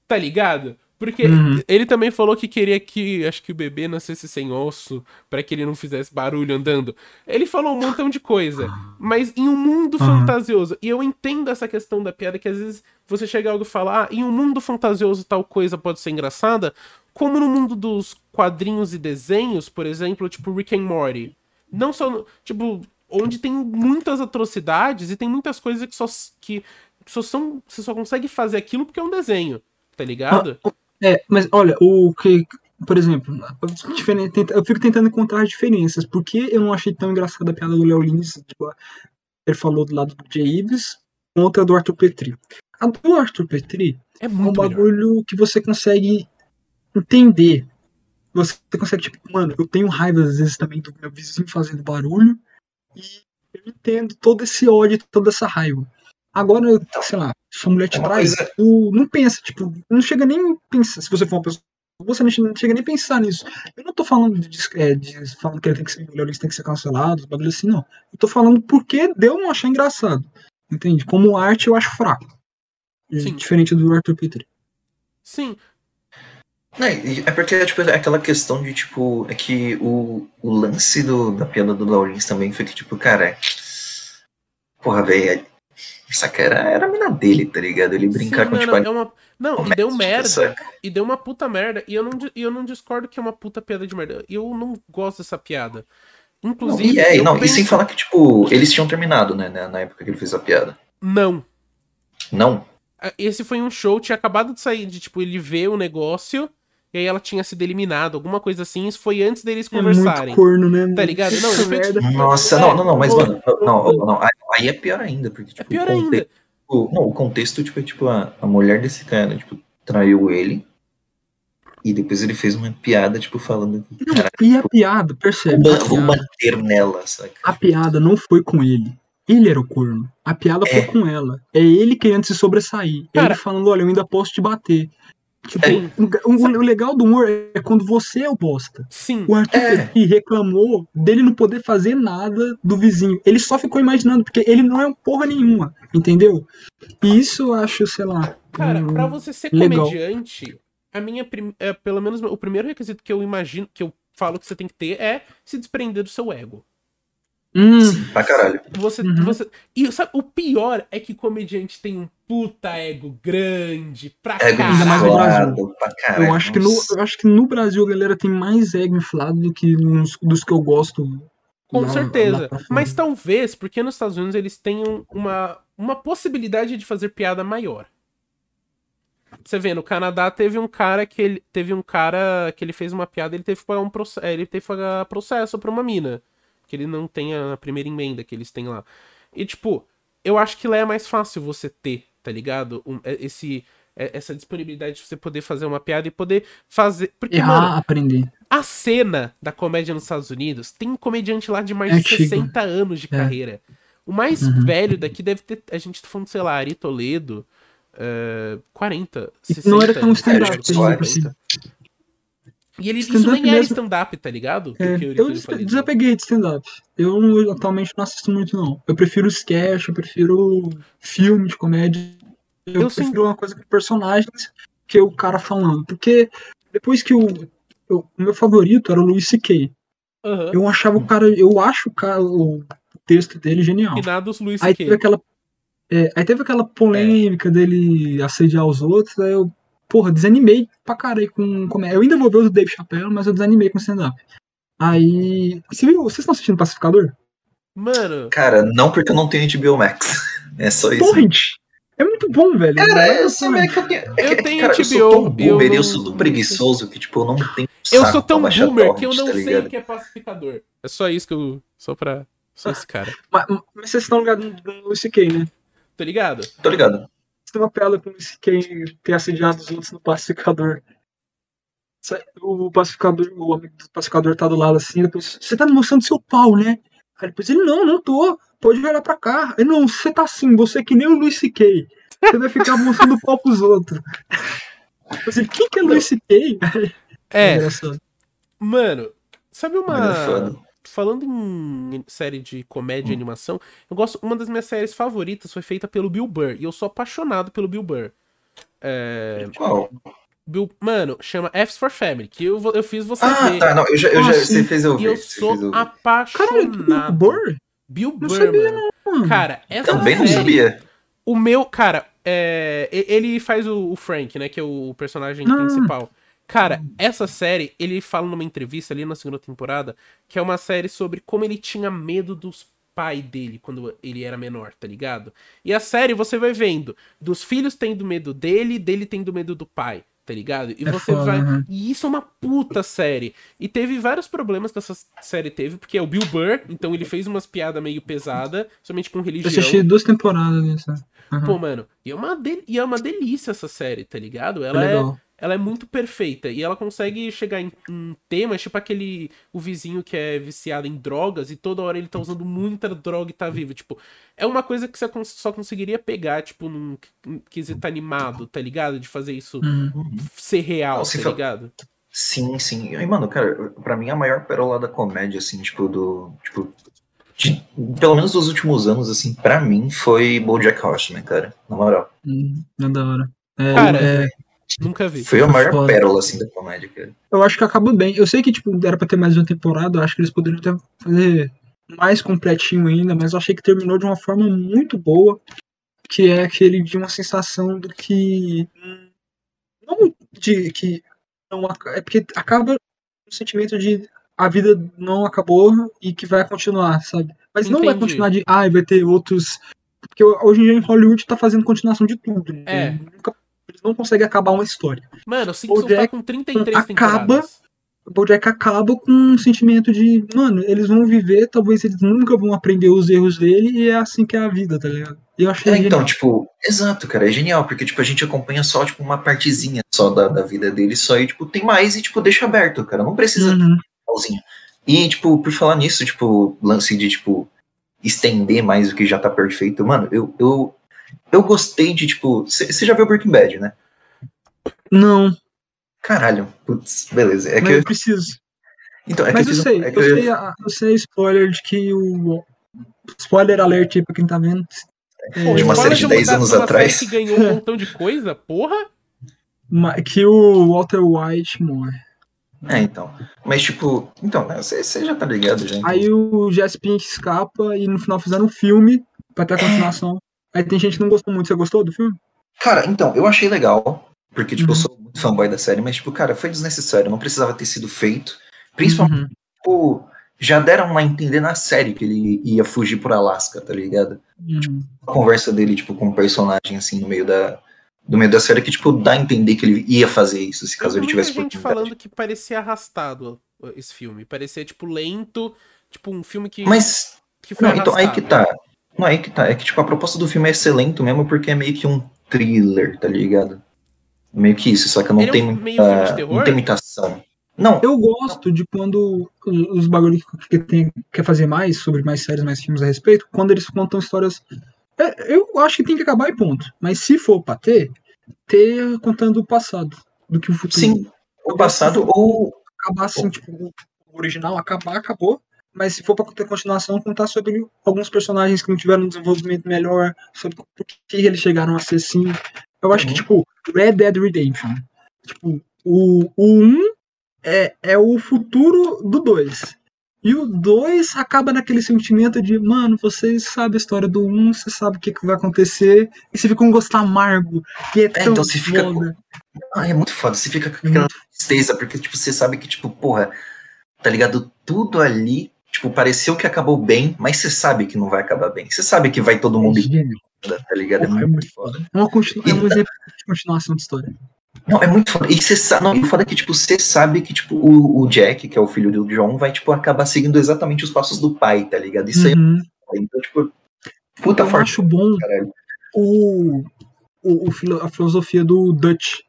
Tá ligado? Porque Uhum. ele também falou que queria que, acho que o bebê nascesse sem osso, pra que ele não fizesse barulho andando. Ele falou um montão de coisa, mas em um mundo Uhum. fantasioso. E eu entendo essa questão da piada, que às vezes você chega algo e fala, ah, em um mundo fantasioso tal coisa pode ser engraçada, como no mundo dos quadrinhos e desenhos, por exemplo, tipo Rick and Morty. Não só, no- tipo, onde tem muitas atrocidades e tem muitas coisas que só, que só são, você só consegue fazer aquilo porque é um desenho, tá ligado? É, mas olha, o que, por exemplo, eu fico tentando encontrar as diferenças. Por que eu não achei tão engraçada a piada do Léo Lins? Tipo, ele falou do lado do Jay Ives contra a do Arthur Petri. A do Arthur Petri É é um muito melhor. bagulho que você consegue entender. Você consegue, tipo, mano, eu tenho raiva às vezes também do meu vizinho fazendo barulho. E eu entendo todo esse ódio, toda essa raiva. Agora, sei lá, se a mulher te É traz, coisa- tu não pensa, tipo, não chega nem pensar, se você for uma pessoa, você não chega, nem pensar nisso. Eu não tô falando de, é, de- falando que ele tem que ser ele tem que ser cancelado, bagulho assim, não. Eu tô falando porque deu não achar engraçado. Entende? Como arte eu acho fraco. Sim. Diferente do Arthur Peter. Sim, Não, é porque tipo, é aquela questão de, tipo, é que o, o lance do, da piada do Laurins também foi que, tipo, cara, porra, velho, essa cara era a mina dele, tá ligado? Ele brincar sim, com, não, tipo, não, é uma... Não, e deu merda. saca? E deu uma puta merda. E eu não, e eu não discordo que é uma puta piada de merda. Eu não gosto dessa piada. Não, Inclusive. e é, não, e penso- sem falar que, tipo, eles tinham terminado, né, né, na época que ele fez a piada. Não. Não? Ah, Esse foi um show, tinha acabado de sair de, tipo, ele ver o negócio. E aí ela tinha sido eliminada, alguma coisa assim. Isso foi antes deles É conversarem. muito corno, né? Tá ligado? Não, Puta ele foi. Nossa, É, não, não, não, mas, mano, não, não, não, aí- é pior ainda, porque, É tipo, pior o conte- ainda. o- não, o contexto, tipo, é, tipo, a, a mulher desse cara, tipo, traiu ele, e depois ele fez uma piada, tipo, falando que, Não, cara, e a piada, vou, percebe? vou piada, bater nela, saca? a piada não foi com ele. Ele era o corno. A piada É. foi com ela. É ele querendo se sobressair. É Cara- ele falando, olha, eu ainda posso te bater. Tipo, É. o, o- o legal do humor é quando você é o bosta. Sim. O Arthur É. que reclamou dele não poder fazer nada do vizinho. Ele só ficou imaginando, porque ele não é porra nenhuma, entendeu? E isso eu acho, sei lá. Cara, hum, pra você ser legal. comediante, a minha. prim- É, pelo menos o primeiro requisito que eu imagino, que eu falo que você tem que ter é se desprender do seu ego. hum, Sim, pra caralho. Você, Uhum. você. E sabe, o pior é que comediante tem um puta ego grande pra Ego Ainda mais no caralho. inflado pra caralho. eu, acho que no, eu acho que no Brasil a galera tem mais ego inflado do que nos, dos que eu gosto. Com lá- certeza. Mas talvez, porque nos Estados Unidos eles tenham uma, uma possibilidade de fazer piada maior. Você vê, no Canadá teve um cara que ele teve um cara que ele fez uma piada, ele teve que pagar um processo, ele teve que pagar processo pra uma mina, que ele não tem a primeira emenda que eles têm lá. E tipo, eu acho que lá é mais fácil você ter, tá ligado? Um- é- esse é- essa disponibilidade de você poder fazer uma piada e poder fazer, porque Errar, mano, aprender. a cena da comédia nos Estados Unidos tem um comediante lá de mais É de antigo. 60 anos de É. carreira. O mais Uhum. velho daqui deve ter. A gente tá falando, sei lá, Ari Toledo. eh, 40, E 60. não era tão stand-up, Sérgio por Soares. exemplo, assim. E ele, isso nem era mesmo. stand-up, tá ligado? É, eu des- Toledo desapeguei de stand-up. Eu atualmente não assisto muito, não. Eu prefiro sketch, eu prefiro filme de comédia. Eu, Eu sim. prefiro uma coisa com personagens que o cara falando. Porque depois que o. o meu favorito era o Louis C.K. Aham. Eu achava o cara. Eu acho o, cara, o texto dele genial. Finados Luiz Aí C.K. teve aquela. é, aí teve aquela polêmica dele assediar os outros, aí eu, porra, desanimei pra caralho com comédia. Eu ainda vou ver o do Dave Chappelle, mas eu desanimei com stand-up. Aí. Você viu? Vocês estão assistindo Pacificador? Mano, Cara, não porque eu não tenho HBO Max. É só isso. Torrent! É muito bom, velho. Cara, É eu sei, mas é que eu tenho. É que, Eu tenho cara, eu sou HBO, tão eu boomer eu não- sou tão preguiçoso que, tipo, eu não tenho. eu sou tão boomer que eu torrent, não tá sei o que é pacificador. É só isso que eu. Só pra. Só esse cara. Mas, mas vocês estão ligados no Luis C.K., né? Tá ligado? Tô ligado. Tem uma piada com o Luis C.K. ter assediado os outros no Pacificador. O pacificador, o amigo do pacificador tá do lado assim, depois, você tá me mostrando seu pau, né? Aí depois ele, não, não tô, pode olhar pra cá. Ele, não, você tá assim, você é que nem o Luis C.K. Você vai ficar mostrando o pau pros outros. Ele, quem que é Luis C.K.? É, engraçado. mano, sabe é uma. foda. Falando em série de comédia e animação, eu gosto. Uma das minhas séries favoritas foi feita pelo Bill Burr. E eu sou apaixonado pelo Bill Burr. É, Qual? Bill, mano, chama F's for Family, que eu, eu fiz você Ah, ver. tá. Não, eu já, eu já Ah, você fez eu E ouvir. eu sou ouvir. Caralho, apaixonado. Burr? Bill Não Burr, sabia, mano. Mano, Cara, essa Também não série, sabia. O meu, cara, é, e- ele faz o, o Frank, né, que é o personagem Não. principal. Cara, essa série, ele fala numa entrevista ali na segunda temporada, que é uma série sobre como ele tinha medo dos pais dele quando ele era menor, tá ligado? E a série você vai vendo dos filhos tendo medo dele, dele tendo medo do pai, tá ligado? E É você vai. E isso é uma puta série. E teve vários problemas que essa série teve, porque é o Bill Burr, então ele fez umas piadas meio pesadas, somente com Eu religião. assisti duas temporadas dessa. Uhum. Pô, mano, e é, uma del- e é uma delícia essa série, tá ligado? É Ela é, legal. Ela é muito perfeita. E ela consegue chegar em, em temas, tipo aquele. O vizinho que é viciado em drogas e toda hora ele tá usando muita droga e tá vivo. Tipo, é uma coisa que você só conseguiria pegar, tipo, num qu- quesito animado, tá ligado? De fazer isso Uhum. ser real, Não, se tá ligado? Sim, sim. E, mano, cara, pra mim a maior pérola da comédia, assim, tipo, do. Tipo, de- pelo menos dos últimos anos, assim, pra mim foi Bojack Horseman, cara. Na moral. Hum, é da hora. É, Cara, é, Nunca vi. Foi a maior Foda. pérola, assim, da comédia, cara. eu acho que acabou bem. Eu sei que, tipo, era pra ter mais uma temporada, eu acho que eles poderiam até fazer mais completinho ainda, mas eu achei que terminou de uma forma muito boa, que é aquele de uma sensação do que. Não de que. Não, é porque acaba o sentimento de a vida não acabou e que vai continuar, sabe? Mas não vai Entendi. continuar de. Ah, vai ter outros. Porque hoje em dia em Hollywood tá fazendo continuação de tudo. né? É. Nunca- eles não conseguem acabar uma história. Mano, o Simpsons Bojack tá com 33 acaba- temporadas. o Bojack acaba com um sentimento de, mano, eles vão viver, talvez eles nunca vão aprender os erros dele, e é assim que é a vida, tá ligado? E eu achei É, então, tipo, exato, cara, é genial, porque, tipo, a gente acompanha só, tipo, uma partezinha só da, da vida dele, só e, tipo, tem mais e, tipo, deixa aberto, cara, não precisa Uhum. E, tipo, por falar nisso, tipo, lance de, tipo, estender mais o que já tá perfeito, mano, eu, eu, eu gostei de, tipo, você já viu Breaking Bad, né? Não, Caralho, putz, beleza. É mas que eu, eu preciso. então, é mas que eu um- sei, é que eu eu- sei, a- eu sei spoiler de que o. Spoiler alert aí pra quem tá vendo. Pô, De uma série de uma 10 da- anos atrás. que ganhou um montão de coisa, porra. Que o Walter White morre. É, então. Mas, tipo, então, você já tá ligado então. Aí o Jesse Pink escapa e no final fizeram um filme pra ter a continuação. Aí tem gente que não gostou muito. Você gostou do filme? Cara, então, eu achei legal, porque, tipo, eu Uhum. sou muito fanboy da série, mas, tipo, cara, foi desnecessário, não precisava ter sido feito. Principalmente, Uhum. tipo, já deram a entender na série que ele ia fugir por Alasca, tá ligado? Uhum. A conversa dele, tipo, com um personagem, assim, no meio da, do meio da série, que, tipo, dá a entender que ele ia fazer isso, se caso Eu ele tivesse gente oportunidade. falando que parecia arrastado esse filme. Parecia, tipo, lento. Tipo, um filme que, Mas, que foi não, então, aí que tá. Não, aí que tá. É que, tipo, a proposta do filme é excelente mesmo, porque é meio que um thriller, tá ligado? Meio que isso, só que não Ele é tem um muita, muita imitação. Não, Eu gosto de quando os os bagulho que, que tem, quer fazer mais sobre mais séries, mais filmes a respeito, quando eles contam histórias. É, eu acho que tem que acabar e ponto. Mas se for pra ter, ter contando o passado do que o futuro. sim, o passado ou Acabar assim, tipo, o original, acabar, acabou. Mas se for pra ter continuação, contar sobre alguns personagens que não tiveram um desenvolvimento melhor, sobre por que eles chegaram a ser assim. Eu acho que, Uhum. tipo, Red Dead Redemption. Tipo, o, o 1 é, é o futuro do 2. E o 2 acaba naquele sentimento de, mano, vocês sabem a história do 1, você sabe o que, que vai acontecer, e você fica com um gosto amargo. E é, tão então você fica foda. Ah, é muito foda. Você fica com aquela tristeza, porque, tipo, você sabe que, tipo, porra, tá ligado? Tudo ali, tipo, pareceu que acabou bem, mas você sabe que não vai acabar bem. Você sabe que vai todo mundo É gênio. tá ligado? É Porra, é muito muito foda. É, uma continu... é um exemplo de continuação de história. Não, é muito foda. E você sabe, não, o foda é que, tipo, você sabe que, tipo, o, o Jack, que é o filho do John, vai, tipo, acabar seguindo exatamente os passos do pai, tá ligado? Isso aí, Uhum. então, tipo, puta Eu forte, acho bom caralho. o, o, o a filosofia do Dutch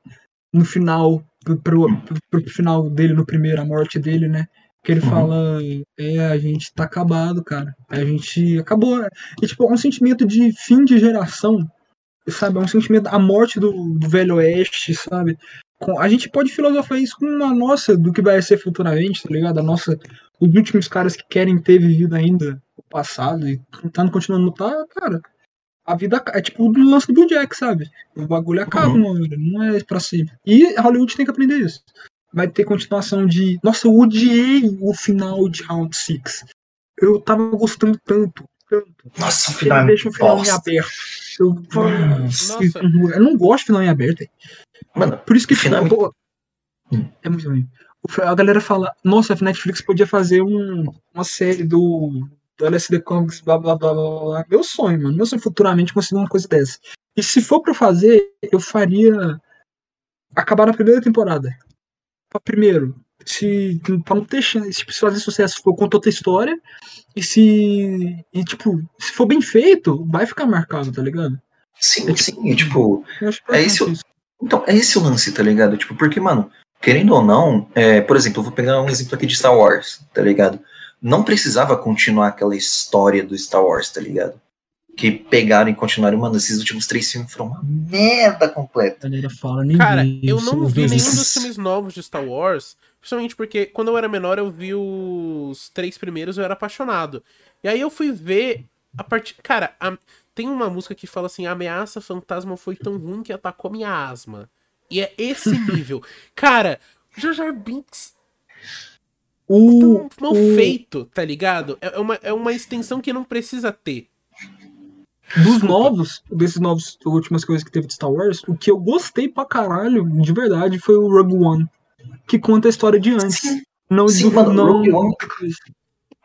no final, pro, pro, pro final dele, no primeiro, a morte dele, né? Que ele Uhum. fala, é, a gente tá acabado, cara. A gente acabou. E, tipo, é um sentimento de fim de geração, sabe? É um sentimento, a morte do, do Velho Oeste, sabe? A gente pode filosofar isso com uma nossa do que vai ser futuramente, tá ligado? A nossa, os últimos caras que querem ter vivido ainda o passado e tentando continuando a lutar, cara. A vida é tipo o lance do Bojack, sabe? O bagulho acaba Uhum. hora, não é pra sempre. E Hollywood tem que aprender isso. Vai ter continuação de. Nossa, eu odiei o final de Round 6. Eu tava gostando tanto, tanto. Nossa, o final é deixa o final em aberto. Eu, Nossa. Eu não gosto de final em aberto. Mano, Por isso que final é pô, Hum. é muito ruim. A galera fala, nossa, a Netflix podia fazer um, uma série do, do LSD Comics, blá blá blá blá blá. Meu sonho, mano. Meu sonho futuramente conseguir uma coisa dessa. E se for pra fazer, eu faria acabar na primeira temporada. Primeiro, se pra não ter chance, tipo, se fazer sucesso for conta outra história. E se. E tipo, se for bem feito, vai ficar marcado, tá ligado? sim, sim, e, tipo, Eu acho É isso. importante Então, é esse o lance, tá ligado? Tipo, porque, mano, querendo ou não, é, por exemplo, eu vou pegar um exemplo aqui de Star Wars, tá ligado? Não precisava continuar aquela história do Star Wars, tá ligado? Que pegaram e continuaram, mano, esses últimos três filmes foram uma merda completa. Galera fala, ninguém. Cara, eu não vi nenhum dos filmes novos de Star Wars, principalmente porque quando eu era menor eu vi os três primeiros eu era apaixonado. E aí eu fui ver a partir. Cara, a- tem uma música que fala assim: a ameaça fantasma foi tão ruim que atacou minha asma. E é esse nível. Cara, Jar Jar Binks O, tão mal o- feito, tá ligado? É é uma, é uma extensão que não precisa ter. Dos novos, desses novos últimas coisas que teve de Star Wars, o que eu gostei pra caralho, de verdade, foi o Rogue One. Que conta a história de antes. Sim, Não Sim, do mano, não. Rogue One-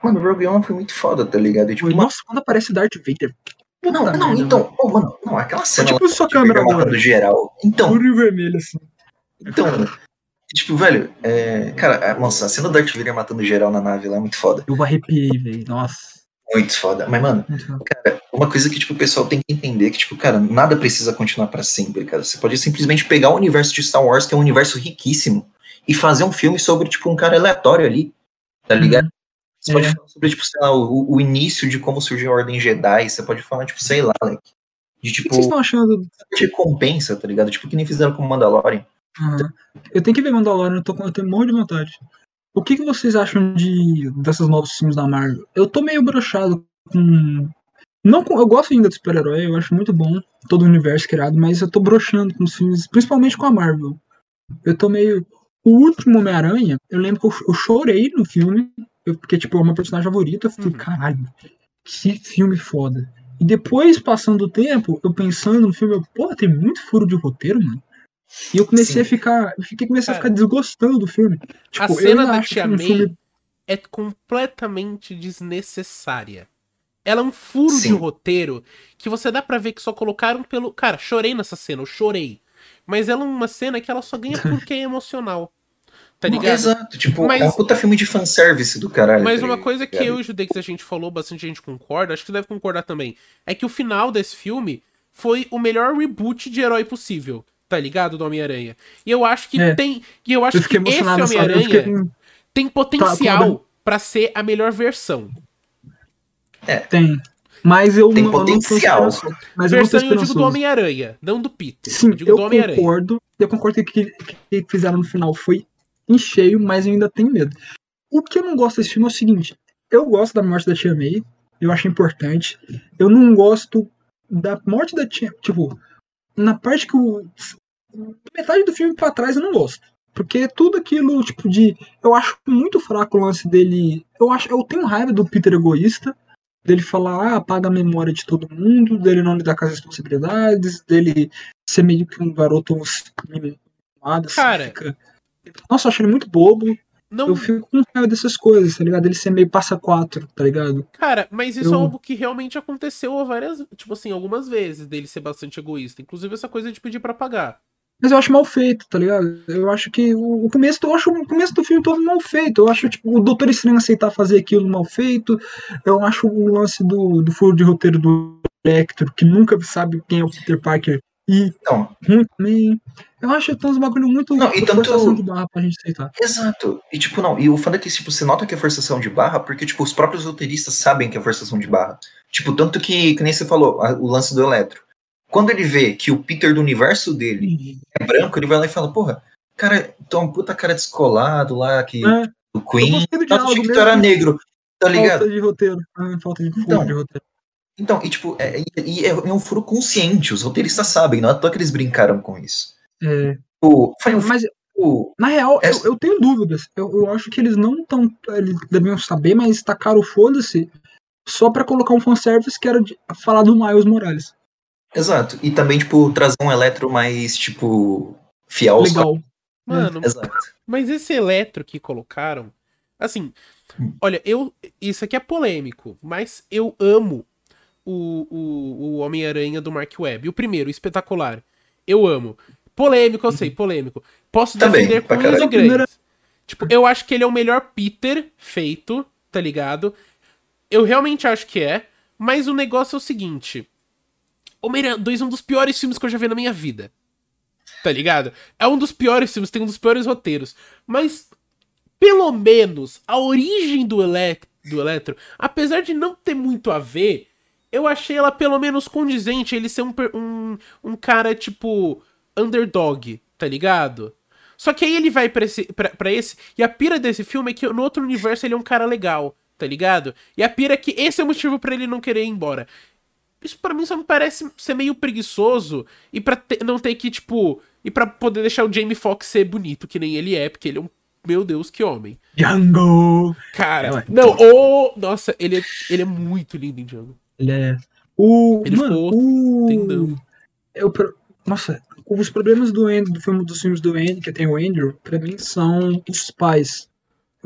mano, Rogue One foi muito foda, tá ligado? Tipo, mano, Nossa, quando aparece Darth Vader. não, puta não, merda, então, oh, mano, não, aquela cena tipo lá, sua câmera agora. matando geral. Então, Puro e vermelho, assim. Então, tipo, velho, é, cara, é, nossa, a cena do Darth Vader matando geral na nave lá é muito foda. Eu arrepiei, velho. Nossa. Muito foda. Mas, mano, cara, uma coisa que, tipo, o pessoal tem que entender que, tipo, cara, nada precisa continuar pra sempre, cara. Você pode simplesmente pegar o universo de Star Wars, que é um universo riquíssimo, e fazer um filme sobre, tipo, um cara aleatório ali, tá ligado? Você pode É. falar sobre, tipo, sei lá, o, o início de como surgiu a Ordem Jedi, você pode falar, tipo, sei lá, like, de, O que tipo, vocês estão achando? de recompensa, tá ligado? Tipo, que nem fizeram com o Mandalorian. Aham. Eu tenho que ver Mandalorian, eu, tô, com- eu tenho um monte de vontade. O que, que vocês acham de desses novos filmes da Marvel? Eu tô meio brochado com. Não eu gosto ainda de super-herói, eu acho muito bom todo o universo criado, mas eu tô broxando com os filmes, principalmente com a Marvel. Eu tô meio. O último Homem-Aranha, eu lembro que eu, eu chorei no filme, eu- porque, tipo, é o meu personagem favorito. Eu fiquei, Uhum. caralho, que filme foda. E depois, passando o tempo, eu pensando no filme, eu, pô, tem muito furo de roteiro, mano. E eu comecei Sim. a ficar. Eu fiquei, comecei a ficar desgostando do filme. Tipo, a cena da que Tia May filme- é completamente desnecessária. Ela é um furo de Sim. roteiro que você dá pra ver que só colocaram pelo. Cara, chorei nessa cena, eu chorei. Mas ela é uma cena que ela só ganha porque é emocional. Tá ligado? Exato, tipo, Mas- é um puta filme de fanservice do caralho. Mas tá uma coisa que eu e o Judex a gente falou, bastante gente concorda, acho que deve concordar também, é que o final desse filme foi o melhor reboot de herói possível, tá ligado? Do Homem-Aranha. E eu acho que É. tem. E eu acho Eu que esse Homem-Aranha fiquei, tem Tá, potencial tá pra ser a melhor versão. Tem. Mas eu Tem não, eu não potencial. esperançoso. Mas eu não versão eu digo do. Homem-Aranha, não do Peter. Sim, eu digo eu concordo. Eu concordo que o que, que fizeram no final foi em cheio, mas eu ainda tenho medo. O que eu não gosto desse filme é o seguinte: eu gosto da morte da Tia May, eu acho importante. Eu não gosto da morte da Tia. Tipo, na parte que o. Metade do filme pra trás eu não gosto. Porque tudo aquilo, tipo, de. Eu acho muito fraco o lance dele. Eu acho. Eu tenho raiva do Peter egoísta. Dele falar, ah, apaga a memória de todo mundo, dele não lidar com as responsabilidades, dele ser meio que um garoto mimado, assim, Cara. fica- Nossa, eu acho ele muito bobo. Não, Eu fico com raiva dessas coisas, tá ligado? Ele ser meio passa quatro, tá ligado? cara, mas isso é Eu- algo que realmente aconteceu várias, tipo assim, algumas vezes dele ser bastante egoísta. Inclusive essa coisa de pedir pra pagar. Mas eu acho mal feito, tá ligado? Eu acho que o o começo, eu acho o começo do filme todo mal feito. Eu acho, tipo, o Doutor Estranho aceitar fazer aquilo mal feito. Eu acho o lance do, do furo de roteiro do Electro, que nunca sabe quem é o Peter Parker, e Então, ruim também. Eu acho que tem uns bagulho muito Não, e tanto- de barra pra gente aceitar. exato. E tipo, não, e o foda é que, tipo, você nota que é forçação de barra, porque, tipo, os próprios roteiristas sabem que é forçação de barra. Tipo, tanto que, que nem você falou, a- o lance do Eletro. Quando ele vê que o Peter do universo dele é branco, ele vai lá e fala, porra, cara, tu é um puta cara descolado lá, que É, o eu Queen, eu achei que tu era negro, tá ligado? Falta de roteiro. Ah, falta de Então, de roteiro. Então, e tipo, é, e é, é um furo consciente, os roteiristas sabem, não é à toa que eles brincaram com isso. É, O, foi um mas o, Na real, eu, Essa- eu tenho dúvidas. Eu, eu acho que eles não estão. Eles deviam saber, mas tacaram o foda-se só pra colocar um fanservice que era de falar do Miles Morales. Exato. E também, tipo, trazer um eletro mais, tipo, fiel Legal. Mano, quadrinhos. Exato. Mas esse eletro que colocaram, assim, Hum. olha, eu isso aqui é polêmico, mas eu amo o, o, o Homem-Aranha do Mark Webb, o primeiro, espetacular. Eu amo. Polêmico, eu sei, polêmico. Posso Também, defender com unhas e grandes. Tipo, eu acho que ele é o melhor Peter feito, tá ligado? Eu realmente acho que é, mas o negócio é o seguinte. Homem-Aranha 2 é um dos piores filmes que eu já vi na minha vida. tá ligado? É um dos piores filmes, tem um dos piores roteiros. Mas, pelo menos, a origem do, ele do Eletro, apesar de não ter muito a ver, eu achei ela pelo menos condizente ele ser um, um, um cara, tipo, underdog, tá ligado? Só que aí ele vai pra esse, pra, pra esse. E a pira desse filme é que no outro universo ele é um cara legal, tá ligado? E a pira é que esse é o motivo para ele não querer ir embora. Isso para mim só me parece ser meio preguiçoso. E pra te, não ter que, tipo. E pra poder deixar o Jamie Foxx ser bonito, que nem ele é, porque ele é um. Meu Deus, que homem. Django! Cara, não, o. Oh, nossa, ele é, ele é muito lindo em Django. Ele é. O. Ele mano, ficou o... tendão. Eu, nossa, os problemas do Andy, do filme, dos filmes do Andy, que tem o Andrew, pra mim são os pais.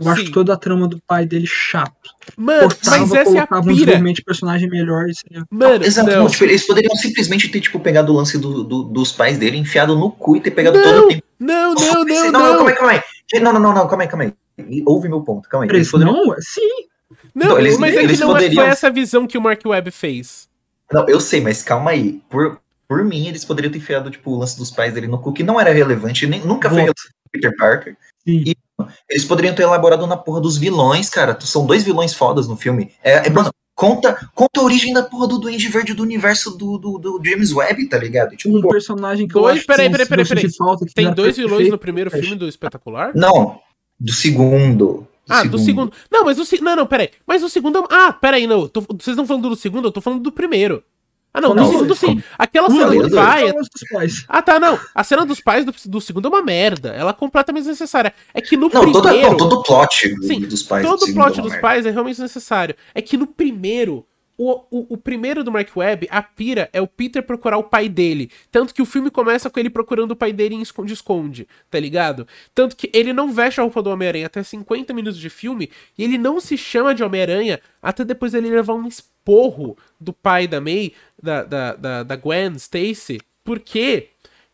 Eu Sim. acho toda a trama do pai dele chato. Mano, Cortava, mas essa é a um pira. de personagem melhor e seria... Mano, Exato, não. não, tipo, eles poderiam simplesmente ter, tipo, pegado o lance do, do- dos pais dele, enfiado no cu e ter pegado Não, todo o tempo. Não, não, não, não, não. calma aí, calma aí. Não, não, não, não, calma aí, calma aí. Ouve meu ponto, calma aí. Eles poderiam- não? Sim. Não, Então, eles- mas é eles que não é- poderiam- foi essa visão que o Mark Webb fez. Não, eu sei, mas calma aí. Por, por mim, eles poderiam ter enfiado, tipo, o lance dos pais dele no cu, que não era relevante, nem, nunca foi relevante Peter Parker. Sim. E- Eles poderiam ter elaborado na porra dos vilões, cara. São dois vilões fodas no filme. É, é, mano, conta, conta a origem da porra do Duende Verde do universo do, do, do James Webb, tá ligado? Tipo, Um pô, personagem que Dois- eu acho peraí, que peraí, peraí, peraí. falta, que Tem dois vilões perfeito. no primeiro filme do Espetacular? não, do segundo. Ah, do segundo. Não, mas o segundo. Não, não, peraí. Mas o segundo. Ah, peraí, não. Tô- Vocês estão falando do segundo? Eu tô falando do primeiro. Ah, não, do Não, segundo sim. Aquela cena do pai. é-. Ah, tá, não. A cena dos pais do, do segundo é uma merda. Ela é completamente desnecessária. É que no Não, toda, primeiro. não, todo o plot do- Sim, dos pais. do Todo o segundo plot é dos merda. pais é realmente necessário. É que no primeiro, o, o, o primeiro do Mark Webb, a pira é o Peter procurar o pai dele. Tanto que o filme começa com ele procurando o pai dele em esconde-esconde, tá ligado? Tanto que ele não veste a roupa do Homem-Aranha até 50 minutos de filme e ele não se chama de Homem-Aranha até depois ele levar um esporro do pai da May, da, da, da, da Gwen Stacy, porque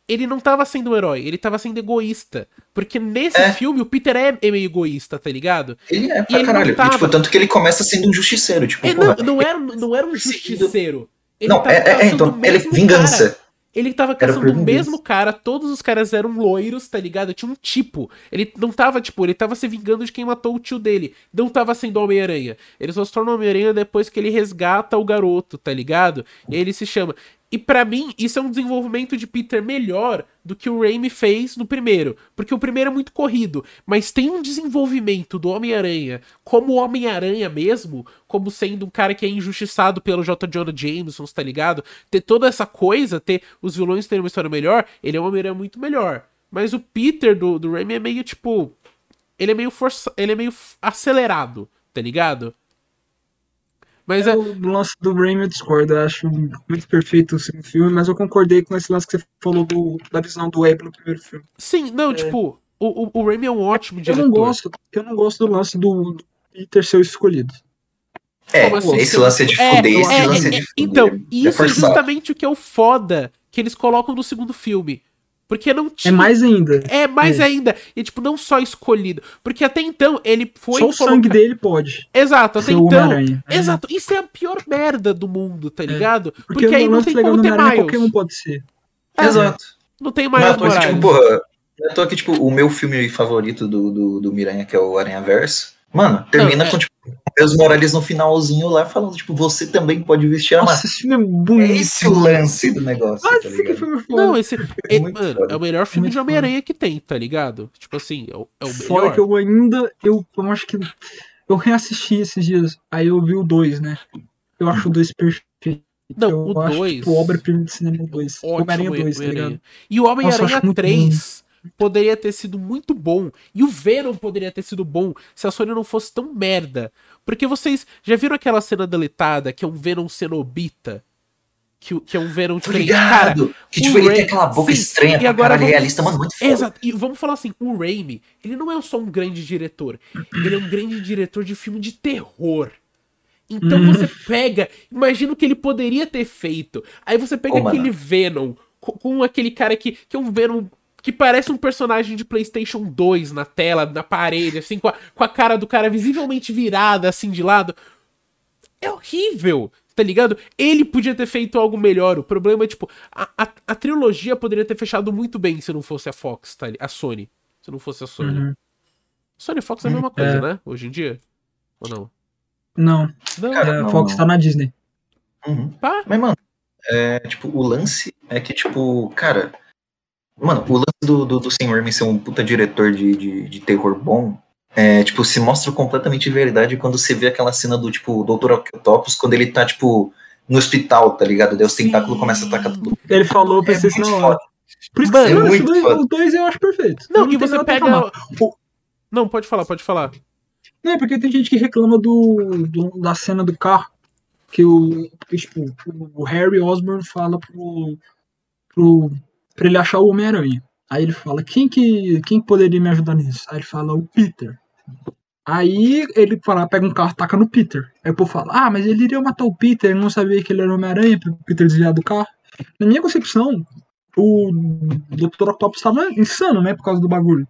ele não tava sendo um herói, ele tava sendo egoísta. Porque nesse É. filme o Peter é é meio egoísta, tá ligado? Ele é E pra não caralho. E, tava. tipo, tanto que ele começa sendo um justiceiro. Tipo, É, porra, não, não, era, não era um justiceiro. Ele não, é, é, é, então, ele é vingança. cara. Ele tava caçando o mesmo cara, todos os caras eram loiros, tá ligado? Tinha um tipo. Ele não tava, tipo, ele tava se vingando de quem matou o tio dele. Não tava sendo Homem-Aranha. Ele só se torna Homem-Aranha depois que ele resgata o garoto, tá ligado? E aí ele se chama. E pra mim, isso é um desenvolvimento de Peter melhor do que o Raimi fez no primeiro. Porque o primeiro é muito corrido. Mas tem um desenvolvimento do Homem-Aranha como Homem-Aranha mesmo, como sendo um cara que é injustiçado pelo J. Jonah Jameson, tá ligado? Ter toda essa coisa, ter os vilões terem uma história melhor, ele é um Homem-Aranha muito melhor. Mas o Peter do, do Raimi é meio tipo. Ele é meio força, ele é meio acelerado, tá ligado? Mas é. O lance do Raimi eu discordo, eu acho muito perfeito o segundo filme, mas eu concordei com esse lance que você falou do, da visão do Webb no primeiro filme. Sim, não, tipo, o, o, o Raimi é um ótimo Eu diretor. não gosto, eu não gosto do lance do, do Peter ser o escolhido. É, assim? esse lance é de É, fuder, esse é, lance é, é, de é, fuder. Então, é isso é justamente o que é o foda que eles colocam no segundo filme. Porque não É tinha. mais ainda. É mais É. ainda. E, tipo, não só escolhido. Porque até então ele foi. Só o sangue dele pode. Exato, até então. É. Exato, isso é a pior merda do mundo, tá ligado? Porque, Porque, aí não tem legal como ter Homem-Aranha Miles. qualquer um pode ser. É, Exato. Não tem Mas, Miles mas, tipo, porra, eu tô aqui, tipo, o meu filme favorito do, do, do Miranha, que é o Aranha Verso. Mano, termina Não, é- com, tipo, os Morales no finalzinho lá falando, tipo, você também pode vestir a Nossa, máscara. esse filme é É bonito. esse o lance do negócio, Ah, tá esse ligado? filme é foda. Não, esse. é, muito mano, foda. é o melhor filme Muito de Homem-Aranha que tem, tá ligado? Tipo assim, é o, é o Fora melhor. que eu ainda. Eu, eu acho que. Eu reassisti esses dias. Aí eu vi o 2, né? Eu acho o 2 perfeito. Não, eu o acho, dois- Tipo, obra-prima de cinema o 2. Ótimo, Homem-Aranha 2, tá ligado? E o Nossa, Homem-Aranha acho muito 3 poderia ter sido muito bom. E o Venom poderia ter sido bom se a Sony não fosse tão merda. Porque vocês já viram aquela cena deletada que é um Venom cenobita? Que, que é um Venom Tô diferente. Cara, ligado. Que, tipo, ele tem aquela boca Sim, estranha, e agora vamos- realista, mano, muito foda. Exato. E vamos falar assim, o Raimi, ele não é só um grande diretor. Ele é um grande diretor de filme de terror. Então Hum. você pega, imagina o que ele poderia ter feito. Aí você pega mano. aquele Venom com, com aquele cara que, que é um Venom que parece um personagem de PlayStation 2 na tela, na parede, assim, com a, com a cara do cara visivelmente virada assim de lado. É horrível. Tá ligado? Ele podia ter feito algo melhor. O problema é, tipo, a, a, a trilogia poderia ter fechado muito bem se não fosse a Fox, tá? A Sony. Se não fosse a Sony. Uhum. Sony e Fox é a mesma coisa, É. né? Hoje em dia. Ou não? Não, Não, Cara, é, a não, Fox não. tá na Disney. Uhum. Tá. Mas, mano, é, tipo, o lance é que, tipo, cara. Mano, o lance do, do, do Sam Raimi ser um puta diretor de, de, de terror bom. É, tipo, se mostra completamente verdade quando você vê aquela cena do, tipo, Dr. Octopus, quando ele tá, tipo, no hospital, tá ligado? Daí os tentáculos começam a atacar tudo. Ele falou, eu É pensei assim muito na hora. foda. Por isso que Mano, mano, é muito dois, os dois eu acho perfeito. Não, e tenho você pra pega. O- Não, pode falar, pode falar. Não, é porque tem gente que reclama do, do- da cena do carro. Que o, que, tipo, o Harry Osborn fala pro, pro, pra ele achar o Homem-Aranha. Aí ele fala, quem que quem poderia me ajudar nisso? Aí ele fala, o Peter. Aí ele fala, pega um carro taca no Peter. Aí o povo fala, ah, mas ele iria matar o Peter, ele não sabia que ele era o Homem-Aranha, pro Peter desviar do carro. Na minha concepção, o Dr. Octopus tava insano, né, por causa do bagulho,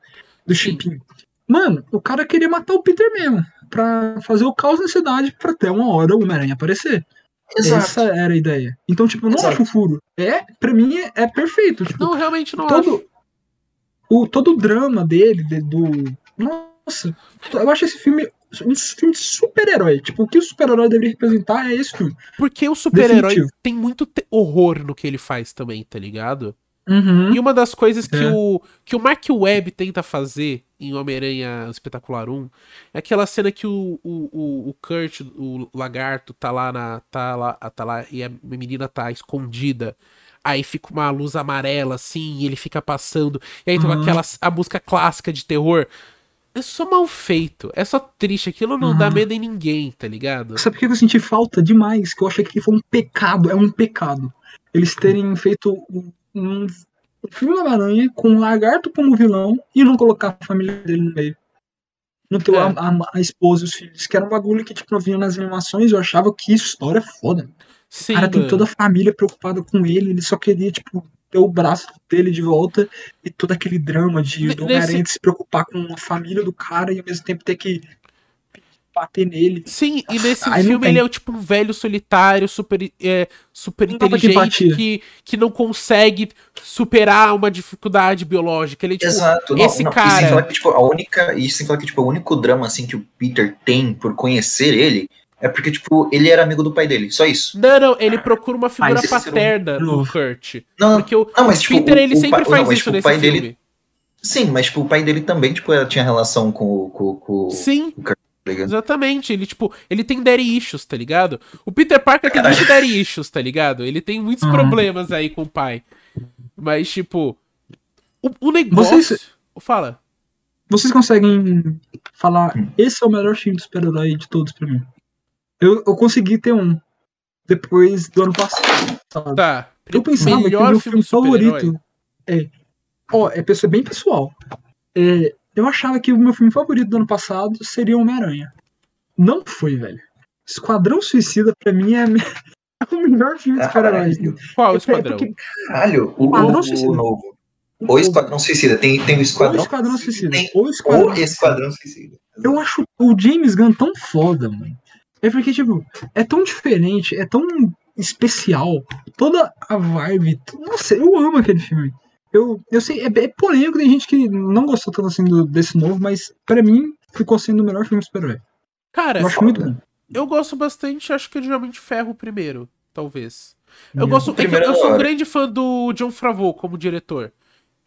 do chipinho. Mano, o cara queria matar o Peter mesmo, pra fazer o caos na cidade, pra até uma hora o Homem-Aranha aparecer. Essa era a ideia. Então, tipo, eu não Exato. acho furo. É, pra mim, é, é perfeito. Tipo, Não, realmente não acho. todo, o, todo o drama dele, de- do. Nossa, eu acho esse filme um filme de super-herói. Tipo, o que o super-herói deveria representar é esse filme. Porque o super-herói tem muito horror no que ele faz também, tá ligado? Uhum. E uma das coisas que, É. o, que o Mark Webb tenta fazer em Homem-Aranha Espetacular 1 é aquela cena que o, o, o, Kurt, o lagarto, tá lá na. tá lá, tá lá e a menina tá escondida. Aí fica uma luz amarela, assim, e ele fica passando. E aí Uhum. aquela a música clássica de terror. É só mal feito. É só triste. Aquilo não dá Uhum. medo em ninguém, tá ligado? Sabe por que eu senti falta demais? Que eu achei que foi um pecado, é um pecado. Eles terem feito um, um filme da Aranha com um lagarto como vilão e não colocar a família dele no meio. Não ter É. a, a- a esposa e os filhos, que era um bagulho que, tipo, eu via nas animações eu achava que história é foda. Sim, o cara tem mano. toda a família preocupada com ele, ele só queria, tipo, ter o braço dele de volta e todo aquele drama de Ne- do Homem-Aranha nesse- se preocupar com a família do cara e ao mesmo tempo ter que bater nele. Sim, e nesse não filme ele é o tipo um velho solitário, super, é, super Não inteligente, que, que não consegue superar uma dificuldade biológica. Ele é tipo. Exato. Não, esse não, E cara- sem falar que, tipo, a única. E sem falar que, tipo, o único drama, assim, que o Peter tem por conhecer ele é porque, tipo, ele era amigo do pai dele. Só isso. Não, não, ele procura uma figura esse ser um- paterna no. Kurt. Não, Porque o, não mas, o tipo, Peter, o- ele o sempre pai- faz não, mas, isso tipo, o nesse pai filme. dele. Sim, mas, tipo, o pai dele também, tipo, tinha relação com o. Com, com, Sim, tá ligado? exatamente. Ele, tipo, ele tem daddy issues, tá ligado? O Peter Parker tem Caralho. muito daddy issues, tá ligado? Ele tem muitos Uhum. problemas aí com o pai. Mas, tipo. O, o negócio. Vocês- Fala. Vocês conseguem falar, Hum. esse é o melhor filme de super-herói de todos pra mim? Eu, eu consegui ter um depois do ano passado. Tá. Eu pensava que o melhor meu filme filme favorito é. Ó, é bem pessoal. É, eu achava que o meu filme favorito do ano passado seria Homem-Aranha. Não foi, velho. Esquadrão Suicida, pra mim, é, é o melhor filme de super-heróis. Caralho. Qual o É esquadrão? porque Caralho, o, Esquadrão o- Suicida. o novo. O Esquadrão Suicida. Tem, tem o O Esquadrão, Esquadrão Suicida. Tem O Esquadrão o Esquadrão Suicida. Eu acho o James Gunn tão foda, mano. É porque, tipo, é tão diferente, é tão especial. Toda a vibe. Nossa, eu amo aquele filme. Eu, eu sei, é, é polêmico, tem gente que não gostou tanto assim do- desse novo, mas pra mim ficou sendo o melhor filme de super-herói. Cara, Eu acho muito bom. eu gosto bastante, acho que é de Ferro primeiro, talvez. Eu Hum. gosto. é eu é da sou um grande fã do John Favreau como diretor.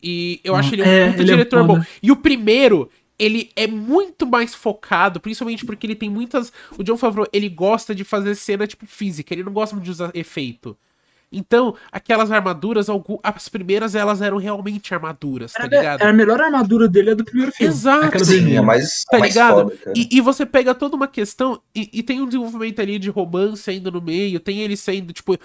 E eu acho ele um É, puta ele é diretor foda. bom. E o primeiro, ele é muito mais focado, principalmente porque ele tem muitas. O John Favreau, ele gosta de fazer cena tipo física, ele não gosta muito de usar efeito. Então, aquelas armaduras, as primeiras elas eram realmente armaduras, tá ligado? É, a melhor armadura dele é do primeiro filme. Exato. Sim, é mais, Tá mais ligado? foda. E, e você pega toda uma questão e, e tem um desenvolvimento ali de romance ainda no meio, tem ele sendo, tipo.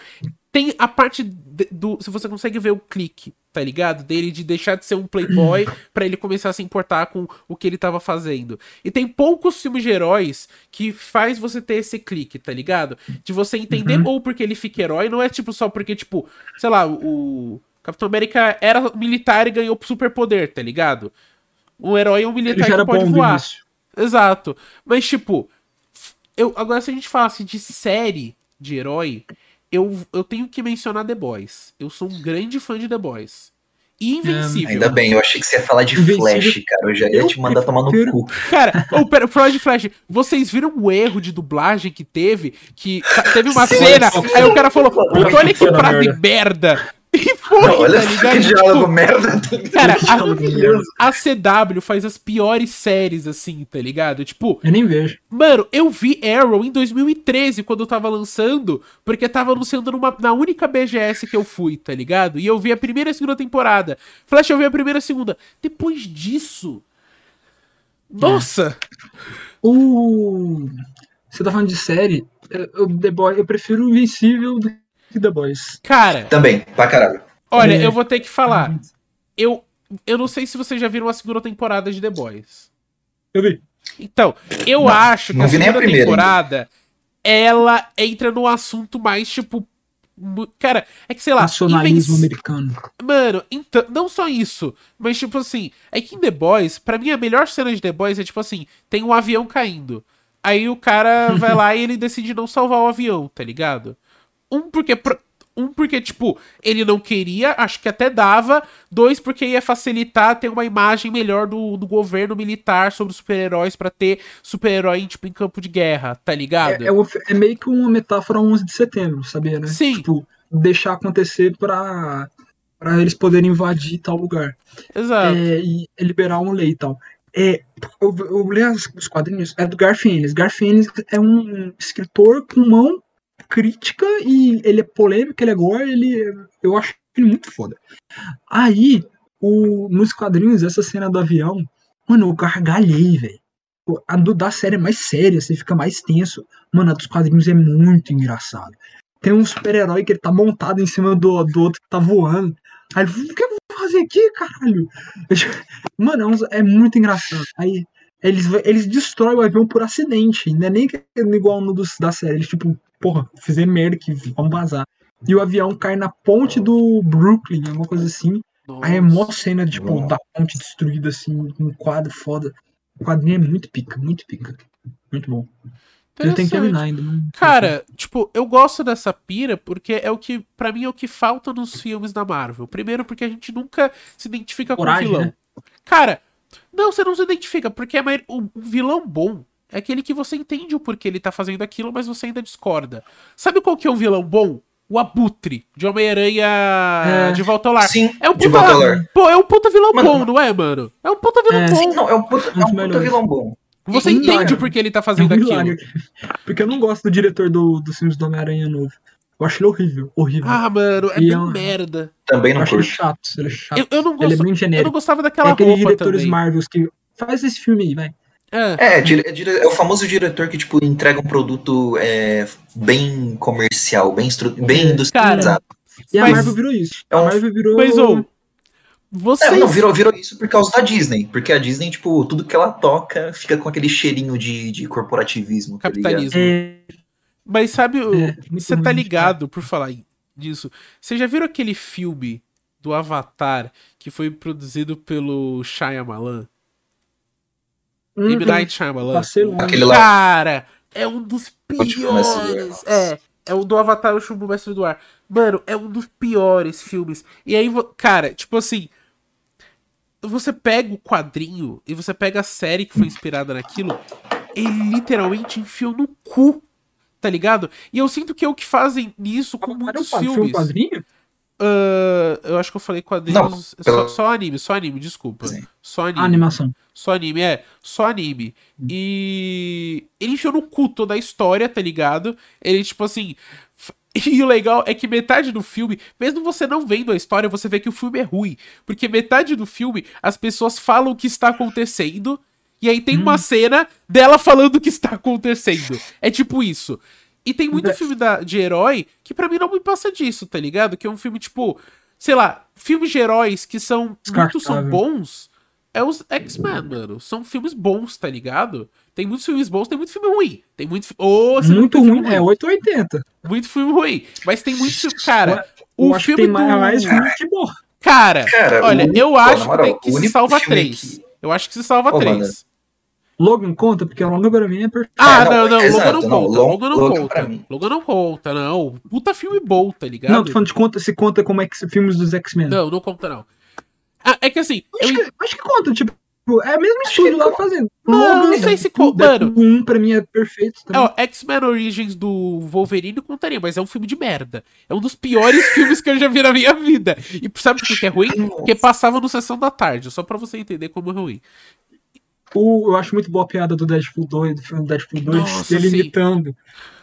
Tem a parte de- do. Se você consegue ver o clique, tá ligado? Dele de deixar de ser um playboy pra ele começar a se importar com o que ele tava fazendo. E tem poucos filmes de heróis que faz você ter esse clique, tá ligado? De você entender ou porque ele fica herói, não é tipo só porque, tipo, sei lá, o. Capitão América era militar e ganhou superpoder, tá ligado? Um herói é um militar que pode voar. Exato. Mas, tipo, eu, agora se a gente falasse de série de herói, eu, eu tenho que mencionar The Boys. Eu sou um grande fã de The Boys. E Invencível. Ainda bem, eu achei que você ia falar de Invencível. Flash, cara. Eu já ia Eu te mandar tomar no cu. Cara, o oh, Freud Flash, vocês viram o erro de dublagem que teve? Que teve uma Sim, cena, aí o cara falou, puta, olha que Puta frase merda. E foi, Não, olha tá ligado? que diálogo Tipo, merda. cara, a, a CW faz as piores séries, assim, tá ligado? Tipo, Eu nem vejo. Mano, eu vi Arrow em 2013, quando eu tava lançando, porque tava anunciando numa, na única BGS que eu fui, tá ligado? E eu vi a primeira e a segunda temporada. Flash, eu vi a primeira e a segunda. Depois disso. Nossa! O. Você tá falando de série? Eu, eu- The Boy, eu prefiro o Invencível do que The Boys. Cara, Também, pra caralho. olha, É. eu vou ter que falar. Eu, eu não sei se vocês já viram a segunda temporada de The Boys. Eu vi. Então, eu Não, acho que não a nem a segunda primeira temporada, ela entra num assunto mais, tipo. Cara, é que sei lá. Nacionalismo invenci- americano. Mano, então, não só isso, mas tipo assim, é que em The Boys, pra mim a melhor cena de The Boys é tipo assim, tem um avião caindo. Aí o cara vai lá e ele decide não salvar o avião, tá ligado? Um porque um porque tipo, ele não queria, acho que até dava, dois porque ia facilitar ter uma imagem melhor do, do governo militar sobre os super-heróis pra ter super-herói tipo em campo de guerra, tá ligado? É, é é meio que uma metáfora 11 de setembro, sabia, né? Sim. Tipo, deixar acontecer pra, pra eles poderem invadir tal lugar. Exato. É, e liberar uma lei e tal. É, eu, eu li os quadrinhos, é do. Garth Ennis é um escritor com mão crítica e ele é polêmico, ele é gore, ele é- eu acho ele muito foda. Aí, o, nos quadrinhos, essa cena do avião, mano, eu gargalhei, velho. A do, da série é mais séria, você fica mais tenso. Mano, a dos quadrinhos é muito engraçado. Tem um super-herói que ele tá montado em cima do, do outro que tá voando. Aí ele, o que eu vou fazer aqui, caralho? Mano, é, é muito engraçado. Aí eles, eles destroem o avião por acidente. Não é nem é igual no dos, da série. Eles, tipo, porra, fizeram merda que vamos vazar. E o avião cai na ponte do Brooklyn, alguma coisa assim. Aí é mó cena, tipo, Nossa. da ponte destruída, assim, um quadro foda. O quadrinho é muito pica, muito pica. Muito bom. Eu tenho que terminar ainda. Cara, tipo, eu gosto dessa pira porque é o que, pra mim, é o que falta nos filmes da Marvel. Primeiro, porque a gente nunca se identifica Coragem, com o vilão. né? Cara, não, você não se identifica, porque o, o vilão bom é aquele que você entende o porquê ele tá fazendo aquilo, mas você ainda discorda. Sabe qual que é um vilão bom? O Abutre, de Homem-Aranha É. de Volta ao Lar. Sim, É um de puta, volta ao lar. Pô, é um puta vilão Mano, bom, não é, mano? É um puta vilão É, bom. Sim, não, é um puta, é um puta vilão bom. Você É um entende milagre. o porquê ele tá É um fazendo aquilo. Porque eu não gosto do diretor do, dos filmes do Homem-Aranha novo. Eu acho ele horrível, horrível. Ah, mano, é bem é merda. Também eu não acho ele chato, ele é chato. Eu, eu não ele é gosto, eu não gostava É daquela aqueles roupa diretores também. Marvels que faz esse filme aí, vai. É. É, dire- é, dire- é o famoso diretor que, tipo, entrega um produto é, bem comercial, bem, estru- bem É. industrializado. E a Mas- Marvel virou isso. É A um- Marvel virou. Mas, ô, vocês... É, não, virou, virou isso por causa da Disney. Porque a Disney, tipo, tudo que ela toca fica com aquele cheirinho de, de corporativismo. tá? Capitalismo. É, Mas sabe, É, você tá cara. ligado, por falar disso, vocês já viram aquele filme do Avatar que foi produzido pelo Shyamalan? Hum, M. Night Shyamalan? Aquele lá. Cara, é um dos piores. É, é o do Avatar, o Chumbo Mestre do Ar. Mano, é um dos piores filmes. E aí, cara, tipo assim, você pega o quadrinho e você pega a série que foi inspirada naquilo, ele literalmente enfiou no cu, tá ligado? E eu sinto que é o que fazem nisso com muitos quadro- foi um filmes. quadrinho? Ah, eu acho que eu falei quadrinhos. Não, pela- só, só anime, só anime, desculpa. Sim. Só anime. A animação. Só anime, é. Só anime. E ele enfiou no cu toda a história, tá ligado? Ele, tipo assim. E o legal é que metade do filme, mesmo você não vendo a história, você vê que o filme é ruim. Porque metade do filme, as pessoas falam o que está acontecendo. E aí tem uma cena dela falando o que está acontecendo. É tipo isso. E tem muito É. filme da- de herói que pra mim não me passa disso, tá ligado? Que é um filme, tipo, sei lá, filmes de heróis que são muito são bons. É os X-Men, mano. São filmes bons, tá ligado? Tem muitos filmes bons, tem muito filme ruim. Tem muito. não Muito tem ruim. filme É 880. Muito filme ruim. Mas tem muito filme. Cara, Eu o acho que filme tem do. mais ruim que bom. Cara, Cara, olha, o eu acho na que, tem que se salva filme três. que- Eu acho que se salva Ô, três. mano. Logan conta, porque o Logan pra mim é perfeito. Ah, É, não, não, exato, Logan não conta. Lo- Logan não Logan conta. Logan não conta, não. Puta filme bom, tá ligado? Não, tô falando de conta, se conta como é que filmes dos X-Men. Não, não conta, não. Ah, é que assim, eu Acho, que, acho que conta, tipo, é o mesmo estúdio lá fazendo. Não, não sei se conta, mano. 1 pra mim é perfeito também. Ó, X-Men Origins do Wolverine contaria, mas é um filme de merda. É um dos piores filmes que eu já vi na minha vida. E sabe por que que é ruim? Porque passava no Sessão da Tarde, só pra você entender como é ruim. O- eu acho muito boa a piada do Deadpool 2, do filme Deadpool 2, Nossa, ele sim. imitando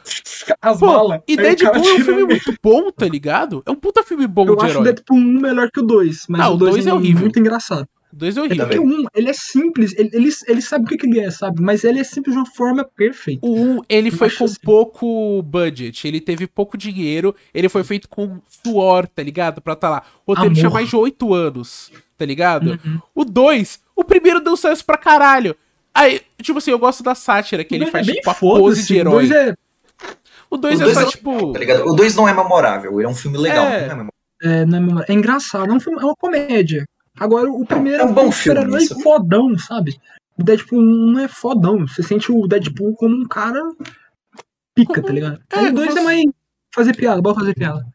as Pô, balas. e Deadpool é um filme muito bom, tá ligado? É um puta filme bom Eu de acho o herói. Deadpool 1 melhor que o 2, mas Não, o o 2 dois é é horrível. muito engraçado. O dois é É horrível. porque o 1, ele é simples, ele, ele, ele sabe o que, que ele é, sabe? Mas ele é simples de uma forma perfeita. O 1, ele Eu foi acho com assim. pouco budget, ele teve pouco dinheiro, ele foi feito com suor, tá ligado? Pra tá lá. O roteiro tinha mais de 8 anos, tá ligado? Uhum. O 2, o primeiro deu sucesso pra caralho. Aí, tipo assim, eu gosto da sátira que ele dois faz, é bem tipo, a pose de o herói. é, O 2 O é dois só, é tipo. Tá ligado? O 2 não é memorável, ele é um filme legal. É. não é memorável. é, não é memória- é engraçado, é, um filme- é uma comédia. Agora, o primeiro é um bom super-herói filme, isso. fodão, sabe? O Deadpool não é fodão. Você sente o Deadpool como um cara pica, Como- tá ligado? é, o 2 você- é mais fazer piada, bora fazer piada.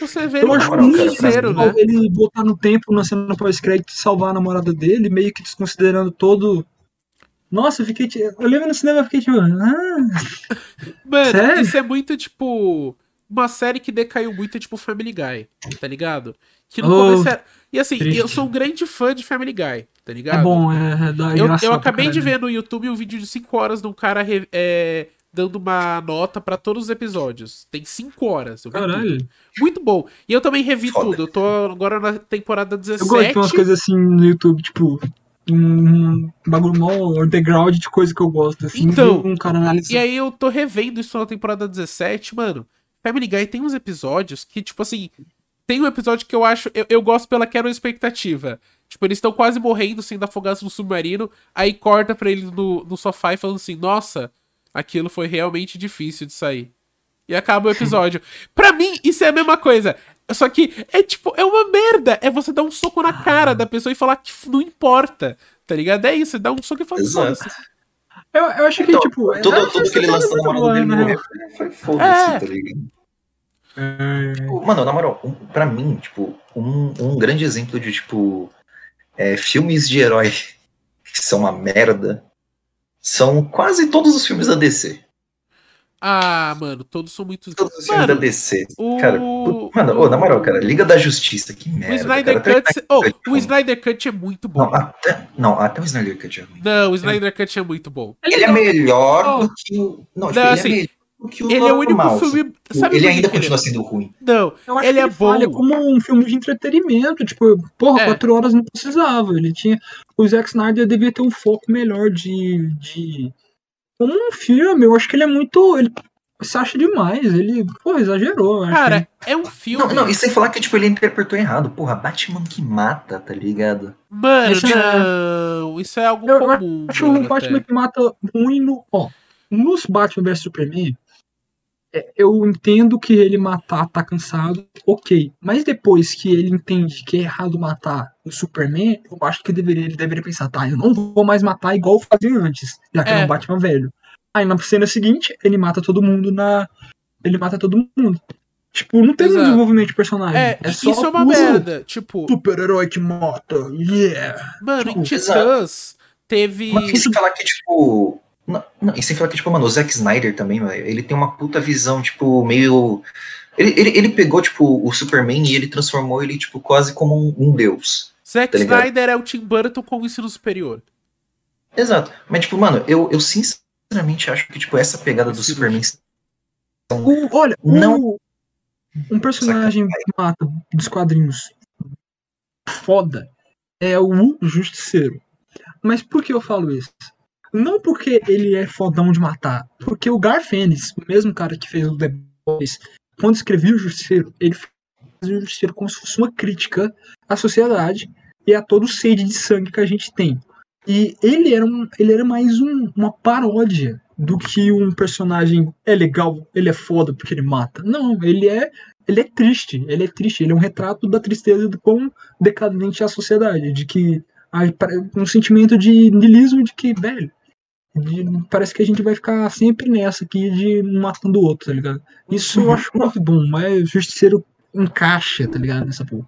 Você vê Eu acho cara, sincero, né? Ele botar no tempo na cena pós-crédito e salvar a namorada dele, meio que desconsiderando todo. Nossa, eu fiquei. ti- Eu lembro no cinema e fiquei tipo. Ah, Mano, Sério? isso é muito, tipo. Uma série que decaiu muito, tipo Family Guy, tá ligado? Que no Oh, começo era. E assim, triste. eu sou um grande fã de Family Guy, tá ligado? é bom, é, é, é Eu, eu acabei de ver no YouTube um vídeo de 5 horas de um cara é, dando uma nota pra todos os episódios. Tem 5 horas. Eu vi tudo. Caralho. Muito bom. E eu também revi Foda. tudo. Eu tô agora na temporada Eu 17. gosto de umas coisas assim no YouTube, tipo. Um bagulho mó underground de coisa que eu gosto, assim. Então, um cara analisando. E aí eu tô revendo isso na temporada 17, mano. Family Guy tem uns episódios que, tipo assim. Tem um episódio que eu acho. Eu, eu gosto pela quero expectativa. Tipo, eles estão quase morrendo sendo afogados no submarino. Aí corta pra ele no, no sofá e falando assim: Nossa, aquilo foi realmente difícil de sair. E acaba o episódio. pra mim, isso é a mesma coisa. Só que é tipo, é uma merda. É você dar um soco na cara da pessoa e falar que não importa. Tá ligado? É isso, você dá um soco e fala Exato. foda-se. Eu, eu acho que, Então, tipo. Tudo, é- tudo que ele é- lançou na namorada dele né? foi foda-se, É. tá ligado? É, Tipo, Mano, na moral, um, pra mim, tipo, um, um grande exemplo de, tipo, é, filmes de herói que são uma merda são quase todos os filmes da DC. Ah, mano, todos são muito. Todos os filmes da DC. o- Cara, mano, ô, na moral, cara, Liga da Justiça, que O merda. Snyder cara. Cut. Oh, Cut, o mano. Snyder Cut é muito bom. Não, até, não, até o Snyder Cut é ruim. Não, o Snyder Cut é muito bom. Ele é melhor Oh. do que o. Não, Não, ele assim, é que o Ele é o único filme. Sabe ele ainda ele continua é- sendo ruim. Não, Eu acho ele que é ele falha bom. como um filme de entretenimento. Tipo, porra, É. quatro horas não precisava. Ele tinha. O Zack Snyder devia ter um foco melhor de. de... Como um filme, eu acho que ele é muito. Ele se acha demais. Ele, porra, exagerou. eu acho Cara, é um filme. Não, não, e sem falar que, tipo, ele interpretou errado. Porra, Batman que mata, tá ligado? Mano, Isso é- não. Isso é algo Eu comum. acho mano, o Batman até. que mata ruim no. Ó, nos Batman vs Superman, é, eu entendo que ele matar tá cansado, ok. Mas depois que ele entende que é errado matar o Superman, eu acho que deveria, ele deveria pensar, tá, eu não vou mais matar igual eu fazia antes, já que É. era um Batman velho. Aí na cena seguinte, ele mata todo mundo na. Ele mata todo mundo. Tipo, não tem um desenvolvimento de personagem. É, É, só isso é uma merda. Tipo, Super-herói que mata. Yeah. mano, em tipo, Titãs teve. Mas sem falar que, tipo. Não, não, e sem falar que, tipo, mano, o Zack Snyder também, velho, ele tem uma puta visão, tipo, meio. Ele, ele, ele pegou, tipo, o Superman e ele transformou ele, tipo, quase como um, um deus. Zack tá? Snyder é o Tim Burton com o ensino superior. Exato. Mas, tipo, mano, eu, eu sinceramente acho que, tipo, essa pegada do Superman. O- olha, Não. o- um personagem que mata dos quadrinhos foda é o Justiceiro. Mas por que eu falo isso? Não porque ele é fodão de matar, porque o Garth Ennis, o mesmo cara que fez o The Boys, quando escrevia o Justiceiro, ele fazia o Justiceiro como se fosse uma crítica à sociedade e a todo o sede de sangue que a gente tem. E ele era, um, ele era mais um- uma paródia do que um personagem é legal, ele é foda porque ele mata. Não, ele é ele é triste, ele é triste, ele é um retrato da tristeza do quão decadente é a sociedade, de que um sentimento de niilismo de que, velho, de- parece que a gente vai ficar sempre nessa aqui de um matando o outro, tá ligado? Isso eu acho muito bom, mas o Justiceiro encaixa, tá ligado? Nessa porra.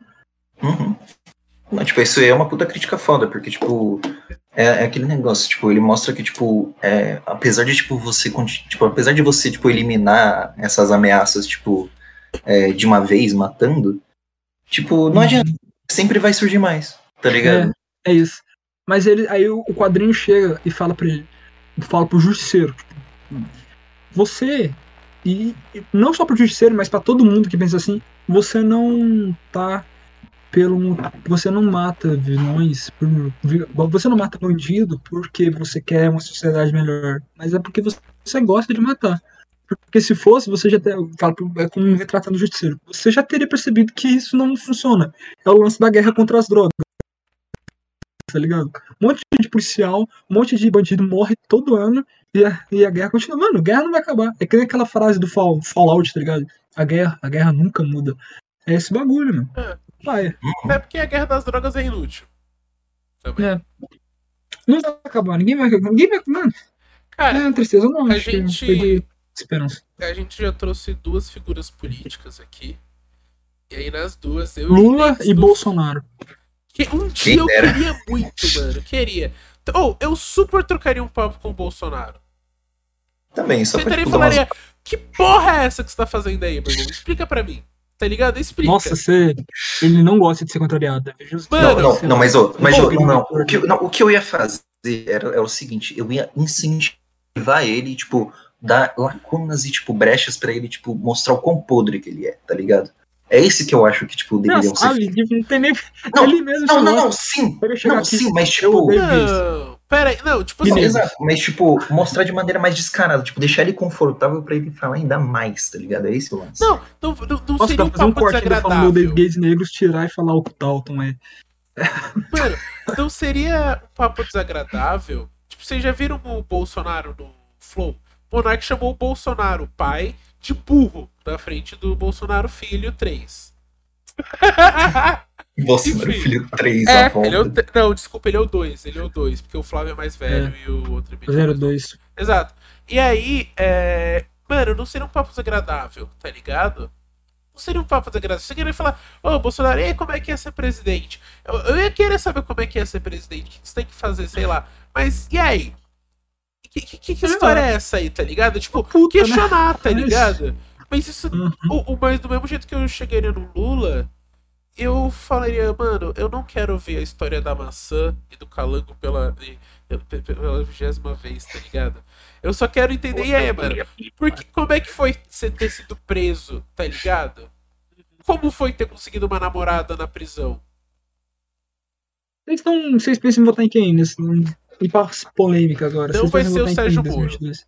Uhum. Tipo, isso aí é uma puta crítica foda, porque, tipo, é, é aquele negócio, tipo, ele mostra que, tipo, é, apesar de, tipo, você, tipo, apesar de você, tipo, eliminar essas ameaças, tipo, é, de uma vez, matando, tipo, não adianta, sempre vai surgir mais, tá ligado? É isso. Mas ele, aí o quadrinho chega e fala pra ele, fala pro justiceiro, você e, não só pro justiceiro, mas pra todo mundo que pensa assim, você não tá pelo você não mata vilões, por, você não mata bandido porque você quer uma sociedade melhor, mas é porque você, gosta de matar. Porque se fosse, você já ter, fala pro- é como retratando o justiceiro, você já teria percebido que isso não funciona. É o lance da guerra contra as drogas tá ligado? Um monte de policial, um monte de bandido morre todo ano e a, e a guerra continua. Mano, a guerra não vai acabar. É que nem aquela frase do Fall, Fallout, tá ligado? A guerra, a guerra nunca muda. É esse bagulho, mano. É. Vai. Até porque a guerra das drogas é inútil. Também. É. Não vai acabar, ninguém vai. Ninguém vai. Mano, Cara, é tristeza não. a gente- perdi esperança. a gente já trouxe duas figuras políticas aqui. E aí nas duas eu Lula e Bolsonaro. Que um dia eu queria muito, mano. Queria. Ou eu super trocaria um papo com o Bolsonaro. Também, só pra, Sentaria e tipo, dar umas- falaria: Que porra é essa que você tá fazendo aí, meu irmão? Explica pra mim. Tá ligado? Explica. Nossa, você. Ele não gosta de ser contrariado. é justo. Mano, Não, não, não, mas, ô, mas ô, não, o, que, eu- não, o que eu ia fazer era, era o seguinte, eu ia incentivar ele, tipo, dar lacunas e, tipo, brechas pra ele, tipo, mostrar o quão podre que ele é, tá ligado? É esse que eu acho que, tipo, Não, deveriam ser. sabe, tipo, não tem nem. Não, ele mesmo Não, não, não, sim. Não, aqui, sim, mas, tipo... Não, pera aí. Não, tipo Não, assim. exato, mas, tipo, mostrar de maneira mais descarada, tipo, deixar ele confortável pra ele falar ainda mais, tá ligado? É esse o lance. Não, não, não, não Nossa, seria um um corte falando de desagradável. gays negros, tirar e falar o que Dalton é. Mano, não seria um papo desagradável? Tipo, vocês já viram o Bolsonaro no Flow? O Monark chamou o Bolsonaro pai de burro na frente do Bolsonaro filho 3. Bolsonaro enfim. filho 3 É, a volta. ele é o, não, desculpa, ele é o 2. Ele é o 2, porque o Flávio é mais velho e o outro é bem mais novo. 02. Exato. E aí, é... mano, não seria um papo desagradável, tá ligado? Não seria um papo desagradável. Você queria falar, ô Bolsonaro, e aí como é que é ser presidente? Eu, eu ia querer saber como é que é ser presidente, o que você tem que fazer, sei lá. Mas e aí? Que, que, que- história é essa aí, tá ligado? Tipo, Puta, né? questionar, tá Mas- ligado? Mas isso. Uhum. O, o- mas do mesmo jeito que eu chegaria no Lula, eu falaria, mano, eu não quero ver a história da maçã e do calango pela pe- pe- pela vigésima vez, tá ligado? Eu só quero entender, e aí, mano, porque, como é que foi você ter sido preso, tá ligado? Como foi ter conseguido uma namorada na prisão? Vocês, vocês pensam em votar em quem? Nesse, e para polêmica agora. Não Vocês vai ser o Sérgio Moro. 2022?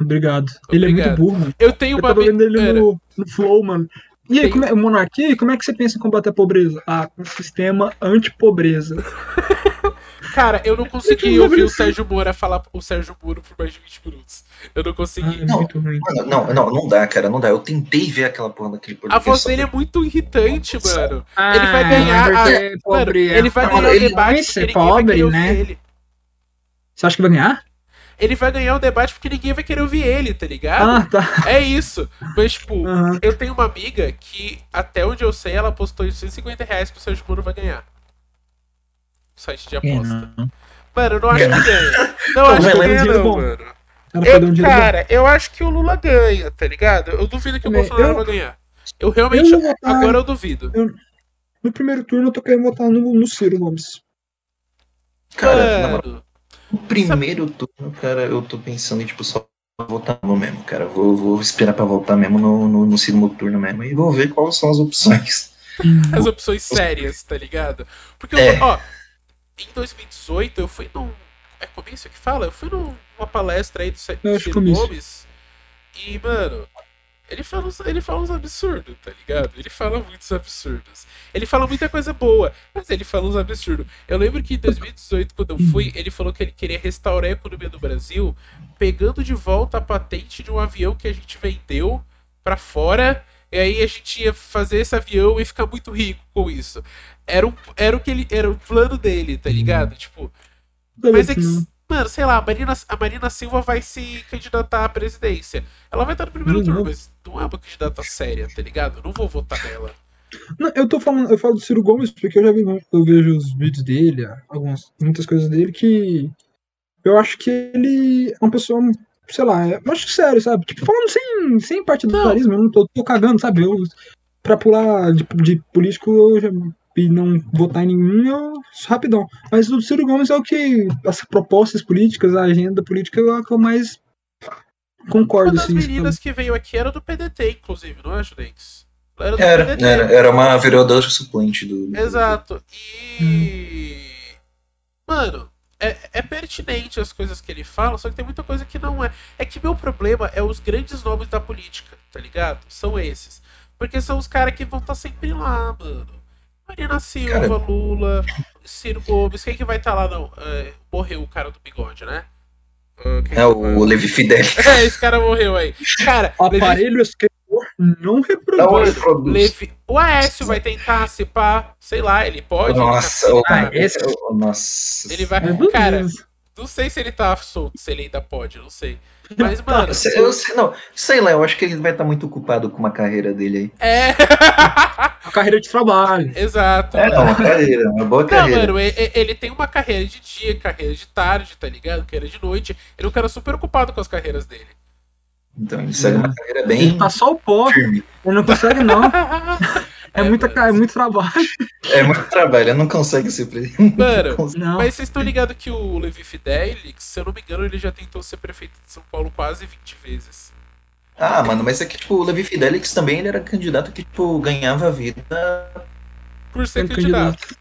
Obrigado. Ele é muito burro, mano. Eu tenho Eu uma. tava vendo ele no, no Flow, mano. E aí, Tem- como é, Monark, e aí, como é que você pensa em combater a pobreza? Ah, com um sistema anti-pobreza. Cara, eu não consegui Eu ouvir o Sérgio Moro falar o Sérgio Moro por mais de 20 minutos. Eu não Ah, consegui. é Não, muito ruim. Mano, não, não, não dá, cara, não dá. Eu tentei ver aquela porra daquele A podcast. voz dele é muito irritante, Nossa. mano. Ele vai ganhar a- Mano, é- ele vai Ah, ganhar o ele debate vai pobre, né? ele. Você acha que vai ganhar? Ele vai ganhar o debate porque ninguém vai querer ouvir ele, tá ligado? Ah, tá. É isso. Mas, tipo, Aham. eu tenho uma amiga que, até onde eu sei, ela postou 150 reais que o Sérgio Moro vai ganhar. Site de aposta. Mano, eu não acho que ganha. Não acho que Não, ganha, não, mano. Um Eu, bom. cara, eu acho que o Lula ganha, tá ligado? Eu duvido que o. Bolsonaro Eu- vai ganhar. Eu realmente. Eu votar- Agora eu duvido. No primeiro turno eu tô querendo votar no, no Ciro Gomes. Cara, Mano, no primeiro turno, cara, eu tô pensando em, tipo, só votar no mesmo, cara. Vou, vou esperar pra votar mesmo no, no, no segundo turno mesmo e vou ver quais são as opções. as opções sérias, tá ligado? Porque, eu, É. ó, em 2018 eu fui num. É comício que fala? Eu fui numa palestra aí do acho Ciro. Gomes. E, mano, ele fala, uns, ele fala uns absurdos, tá ligado? Ele fala muitos absurdos. Ele fala muita coisa boa, mas ele fala uns absurdos. Eu lembro que em 2018, quando eu fui, ele falou que ele queria restaurar a economia do Brasil, pegando de volta a patente de um avião que a gente vendeu pra fora. E aí a gente ia fazer esse avião e ficar muito rico com isso. Era, um, era o que ele. Era o plano dele, tá ligado? Tipo, mas é que. Mano, sei lá, a Marina, a Marina Silva vai se candidatar à presidência. Ela vai estar no primeiro Uhum. turno, mas não é uma candidata séria, tá ligado? Eu não vou votar nela. Não, eu tô falando, eu falo do Ciro Gomes porque eu já vi, eu vejo os vídeos dele, algumas, muitas coisas dele que eu acho que ele é uma pessoa, sei lá, é- eu acho sério, sabe? Tipo, falando sem, sem partidarismo, eu não tô, tô cagando, sabe? Eu, pra pular de, de político eu já, e não votar em nenhum, rapidão. Mas o Ciro Gomes é o que, as propostas políticas, a agenda política é o que eu mais Uma concordo, das assim. meninas que veio aqui era do PDT, inclusive, não é, Judex? Ela era Era, PDT. era, era uma vereadora suplente do. Exato. E. Mano, é, é pertinente as coisas que ele fala, só que tem muita coisa que não é. É que meu problema é os grandes nomes da política, tá ligado? São esses. Porque são os caras que vão estar sempre lá, mano. Marina Silva, Cara- Lula, Ciro Gomes. Quem que vai estar lá, não? É, morreu o cara do bigode, né? Ah, quem É o vai- Levi Fidel. É, esse cara morreu aí. Cara, Levi Aparelho escritor não reproduz. Não. Levi- O Aécio vai tentar se pá, sei lá, ele pode. Nossa, ele o- tá- Ah, esse- o- nossa. ele vai. Cara, não sei se ele tá solto, se ele ainda pode, não sei. Mas, Não, mano, eu sei, eu sei- não, sei lá, eu acho que ele vai estar muito ocupado com uma carreira dele aí. é. A carreira de trabalho. Exato. É, não, uma carreira, uma boa Não, carreira. mano, e- e- ele tem uma carreira de dia, carreira de tarde, tá ligado? Carreira de noite. Ele é um cara super ocupado com as carreiras dele. Então ele segue uma carreira bem Ele tá só o pó, firme. ele não consegue não. É, muita, mano. ca- é muito trabalho. É muito trabalho, ele não consegue ser presidente. Mano, Não. Mas vocês estão ligados que o Levi Fidelix, se eu não me engano, ele já tentou ser prefeito de São Paulo quase 20 vezes. Ah, mano, mas é que, tipo, o Levi Fidelix também ele era candidato que, tipo, ganhava a vida. Por ser Sendo candidato.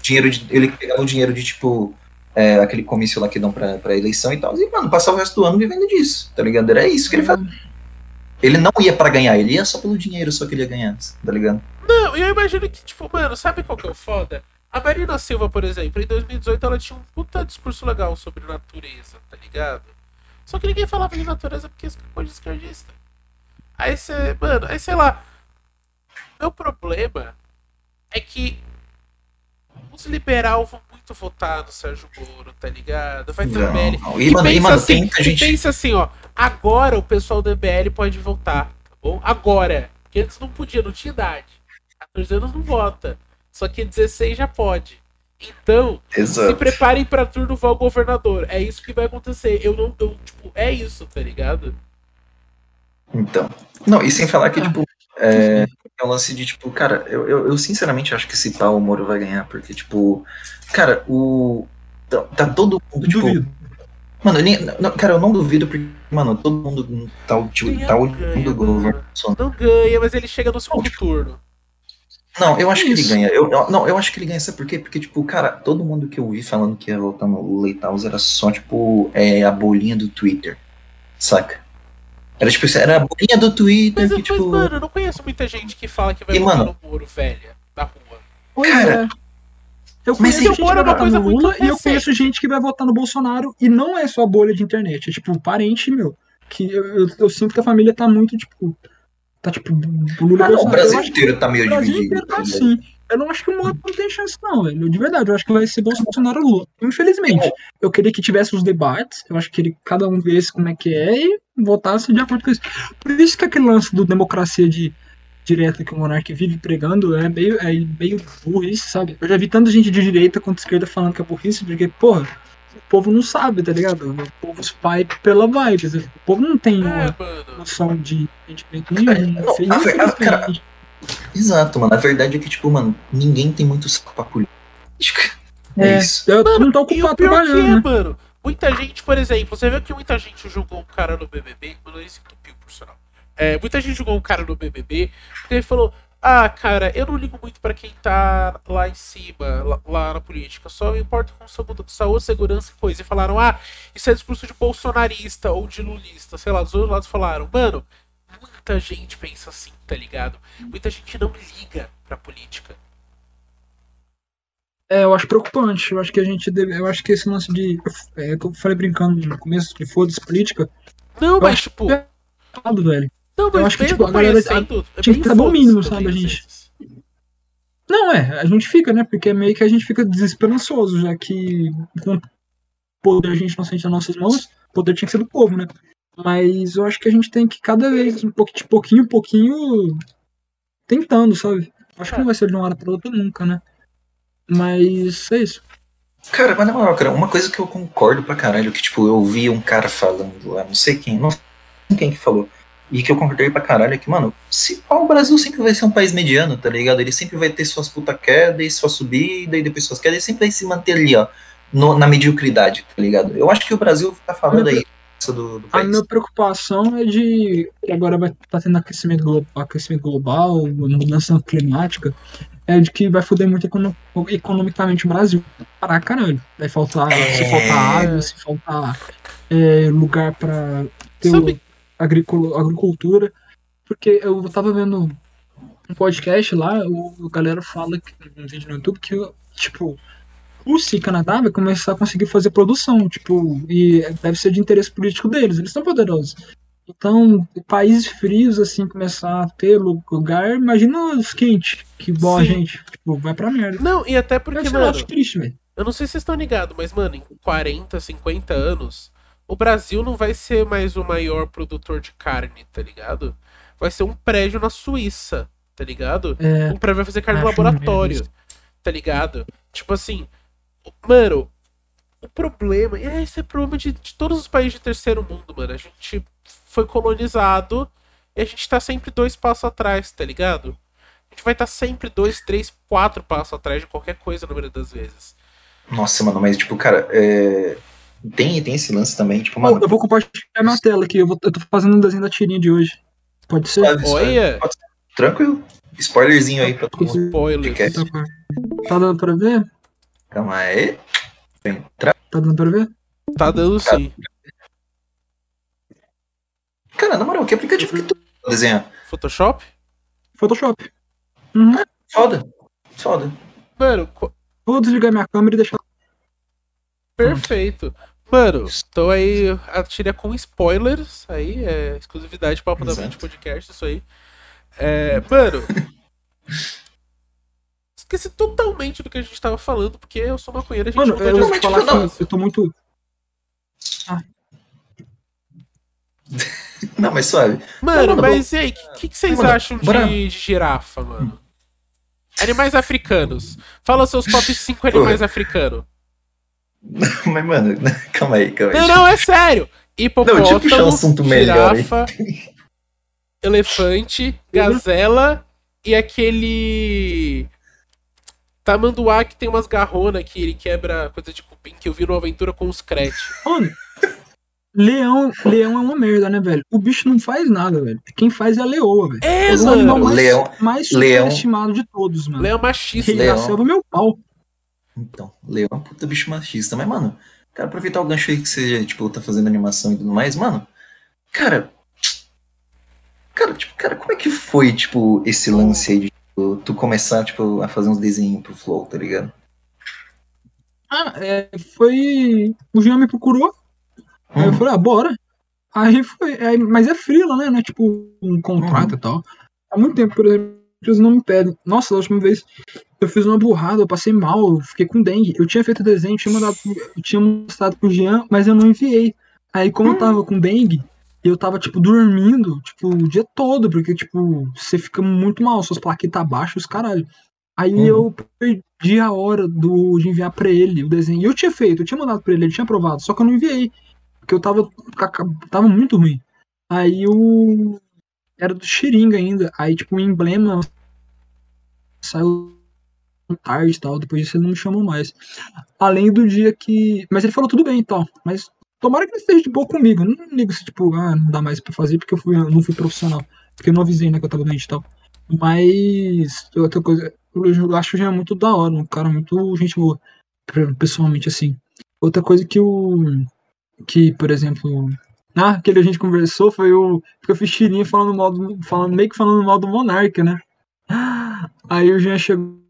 Dinheiro de, ele pegava o dinheiro de, tipo, é, aquele comício lá que dão pra, pra eleição e tal. E, mano, passava o resto do ano vivendo disso, tá ligado? Era isso que ele fazia. Ele não ia pra ganhar, ele ia só pelo dinheiro, só que ele ia ganhar, tá ligado? Não, eu imagino que, tipo, mano, sabe qual que é o foda? A Marina Silva, por exemplo, em 2018 ela tinha um puta discurso legal sobre natureza, tá ligado? Só que ninguém falava de natureza porque isso é coisa de esquerdista. Aí você, mano, aí sei lá. Meu problema é que os liberal vão muito votar no Sérgio Moro, tá ligado? Vai ter o Não, MBL. não. E, mano, e, pensa mano, assim, e gente. pensa assim, ó. Agora o pessoal do MBL pode votar, tá bom? Agora. Porque antes não podia, não tinha idade. 14 anos não vota. Só que 16 já pode. Então, se Exato. preparem pra turno val governador. É isso que vai acontecer. Eu não. Eu, tipo, é isso, tá ligado? Então. Não, e sem falar que, Ah. tipo, é, é um lance de, tipo, cara, eu, eu, eu sinceramente acho que esse tal o Moro vai ganhar, porque, tipo, cara, o. Tá, tá todo mundo, tipo. Duvido. Mano, nem, não, cara, eu não duvido porque, mano, todo mundo tá, o- tipo, tá o do governo. Não ganha, mas ele chega no segundo turno. Não, eu acho que ele Isso. ganha. Eu, eu- não, eu acho que ele ganha, sabe por quê? Porque, tipo, cara, todo mundo que eu vi falando que ia votar no e tal era só, tipo, é, a bolinha do Twitter. Saca? Era tipo, isso, era a bolinha do Twitter Mas, que, mas, tipo. mano, eu não conheço muita gente que fala que vai E, votar mano- no muro, velha, da rua. Pois Cara, é. Eu conheço gente que Moro vai votar coisa no muito Lula e eu conheço gente que vai votar no Bolsonaro e não é só bolha de internet, é tipo parente meu. Que eu, eu, eu sinto que a família tá muito, tipo. Tá tipo, não, o. Brasil inteiro tá meio o Brasil dividido. inteiro tá assim. Eu não acho que o Moro não tem chance, não, velho. De verdade, eu acho que vai ser Bolsonaro ou Lula. Infelizmente. Eu queria que tivesse os debates. Eu acho que ele, cada um visse como é que é e votasse de acordo com isso. Por isso que aquele lance do democracia de direta que o Monark vive pregando é meio, é meio burrice, sabe? Eu já vi tanta gente de direita quanto de esquerda falando que é burrice, porque, porra, povo não sabe, tá ligado? O povo vai pela vibe. O povo não tem uma É, noção de sentimento nenhum. não, a- cara. Exato, mano. A verdade é que, tipo, mano, ninguém tem muito saco pra política. É, É, isso. eu Mano, não tô ocupado trabalhando, é, né? mano. Muita gente, por exemplo, você viu que muita gente julgou um cara no BBB, mano, esse entupiu, por sinal. É, muita gente julgou um cara no BBB, porque ele falou, ah, cara, eu não ligo muito pra quem tá lá em cima, lá, lá na política, só me importa com saúde, segurança e coisa. E falaram, ah, isso é discurso de bolsonarista ou de lulista, sei lá, os dois lados falaram, mano, muita gente pensa assim, tá ligado? Muita gente não liga pra política. É, eu acho preocupante. Eu acho que a gente deve. Eu acho que esse lance de. É, que eu falei brincando no começo, de foda-se política, Não, mas acho tipo... é errado, velho. Não, Eu mas acho que, tipo, a galera- é tinha que bom foda-se mínimo, sabe, a gente? Não, é, a gente fica, né? Porque é meio que a gente fica desesperançoso, já que com poder a gente não sente nas nossas mãos, o poder tinha que ser do povo, né? Mas eu acho que a gente tem que cada vez, um pouquinho, de pouquinho em pouquinho, tentando, sabe? Acho que não vai ser de uma hora pra outra nunca, né? Mas é isso. Cara, mas na moral, cara, uma coisa que eu concordo pra caralho, que tipo, eu ouvi um cara falando lá, não sei quem, não sei quem que falou, e que eu concordei pra caralho é que, mano, se, o Brasil sempre vai ser um país mediano, tá ligado? Ele sempre vai ter suas puta queda e sua subida e depois suas quedas, ele sempre vai se manter ali, ó, no, na mediocridade, tá ligado? Eu acho que o Brasil tá falando aí do, do A minha preocupação é de que agora vai estar tá tendo aquecimento global, aquecimento global, mudança climática, é de que vai foder muito economicamente o Brasil. Para caralho. Vai faltar, é... se faltar água, se faltar é, lugar para ter Sabe... agricultura. Porque eu tava vendo um podcast lá, o, a galera fala que, um vídeo no YouTube que, tipo, Rússia e Canadá vai começar a conseguir fazer produção, tipo, e deve ser de interesse político deles, eles são poderosos. Então, países frios, assim, começar a ter lugar, imagina os quentes, que bom a gente, tipo, vai pra merda. Não, e até porque, mano, eu triste, velho. Eu não sei se vocês estão ligados, mas, mano, em 40, 50 anos, o Brasil não vai ser mais o maior produtor de carne, tá ligado? Vai ser um prédio na Suíça, tá ligado? É, um prédio vai fazer carne no laboratório, tá ligado? Tipo assim, mano, o problema, e esse é o problema de, de todos os países de terceiro mundo, mano. A gente foi colonizado e a gente tá sempre dois passos atrás, tá ligado? A gente vai estar tá sempre dois, três, quatro passos atrás de qualquer coisa na maioria das vezes. Nossa, mano, mas tipo, cara, é... tem, tem esse lance também, tipo, mano... Eu vou compartilhar minha tela aqui, eu, vou, eu tô fazendo um desenho da tirinha de hoje. Pode ser? Pode, Olha! Pode ser. Tranquilo. Spoilerzinho aí pra todo mundo. Spoiler. Tá dando pra ver? Calma aí. Tá dando pra ver? Tá dando sim. Cara, na moral, que aplicativo que tu desenha? Photoshop? Photoshop. Uhum. Ah, foda. Foda. Mano, vou desligar minha câmera e deixar. Perfeito. Mano, tô aí, a tira com spoilers, aí, é exclusividade papo da mente podcast, isso aí. É, mano, esqueci totalmente do que a gente tava falando, porque eu sou maconheiro, a gente Mano, eu, eu, falar não. eu tô muito... Ah. Não, mas suave. Mano, não, mas e aí, o que, que, vocês mano, acham de, de, girafa, mano? Animais africanos. Fala seus top 5 animais africanos. Mas, mano, calma aí, calma aí. Não, não, é sério. Hipopótamo, não, deixa eu um assunto melhor, girafa, elefante, gazela e aquele... Tamanduá que tem umas garronas que ele quebra coisa de cupim que eu vi numa aventura com os crete. Mano, Leão, leão é uma merda, né, velho? O bicho não faz nada, velho. Quem faz é a leoa, velho. É, é o animal mais, leão, mais leão, estimado de todos, mano. Leão machista. Ele leão. nasceu do meu pau. Então, leão é um puta bicho machista. Mas, mano, cara, aproveitar o gancho aí que você, tipo, tá fazendo animação e tudo mais, mano, cara. Cara, tipo, cara, como é que foi, tipo, esse lance aí de tipo, tu começar, tipo, a fazer uns desenhos pro Flow, tá ligado? Ah, é, foi. O Jean me procurou Aí eu uhum. falei, ah, bora. Aí foi, aí, mas é frila, né? Não é tipo um contrato uhum. e tal. Há muito tempo, por exemplo, eles não me pedem. Nossa, a última vez eu fiz uma burrada, eu passei mal, eu fiquei com dengue. Eu tinha feito desenho, tinha mandado, eu tinha mostrado pro Jean, mas eu não enviei. Aí, como eu tava com dengue, eu tava, tipo, dormindo, tipo, o dia todo, porque, tipo, você fica muito mal, suas plaquetas abaixo, os caralho. Aí uhum. eu perdi a hora do, de enviar pra ele o desenho. E eu tinha feito, eu tinha mandado pra ele, ele tinha aprovado, só que eu não enviei. Porque eu tava. Tava muito ruim. Aí o. Era do Xiringa ainda. Aí, tipo, o emblema saiu tarde e tal. Depois disso ele não me chamou mais. Além do dia que. Mas ele falou tudo bem e tal. Mas tomara que ele esteja de boa comigo. Eu não ligo se, tipo, ah, não dá mais pra fazer porque eu, fui, eu não fui profissional. Porque eu não avisei, né, que eu tava doente e tal. Mas. Outra coisa. Eu acho já é muito da hora. Um cara muito gente boa. Pessoalmente, assim. Outra coisa que o que, por exemplo, ah, aquele a gente conversou foi o que eu fiz tirinha falando mal do, falando meio que falando mal do Monarca, né? Aí o Jean chegou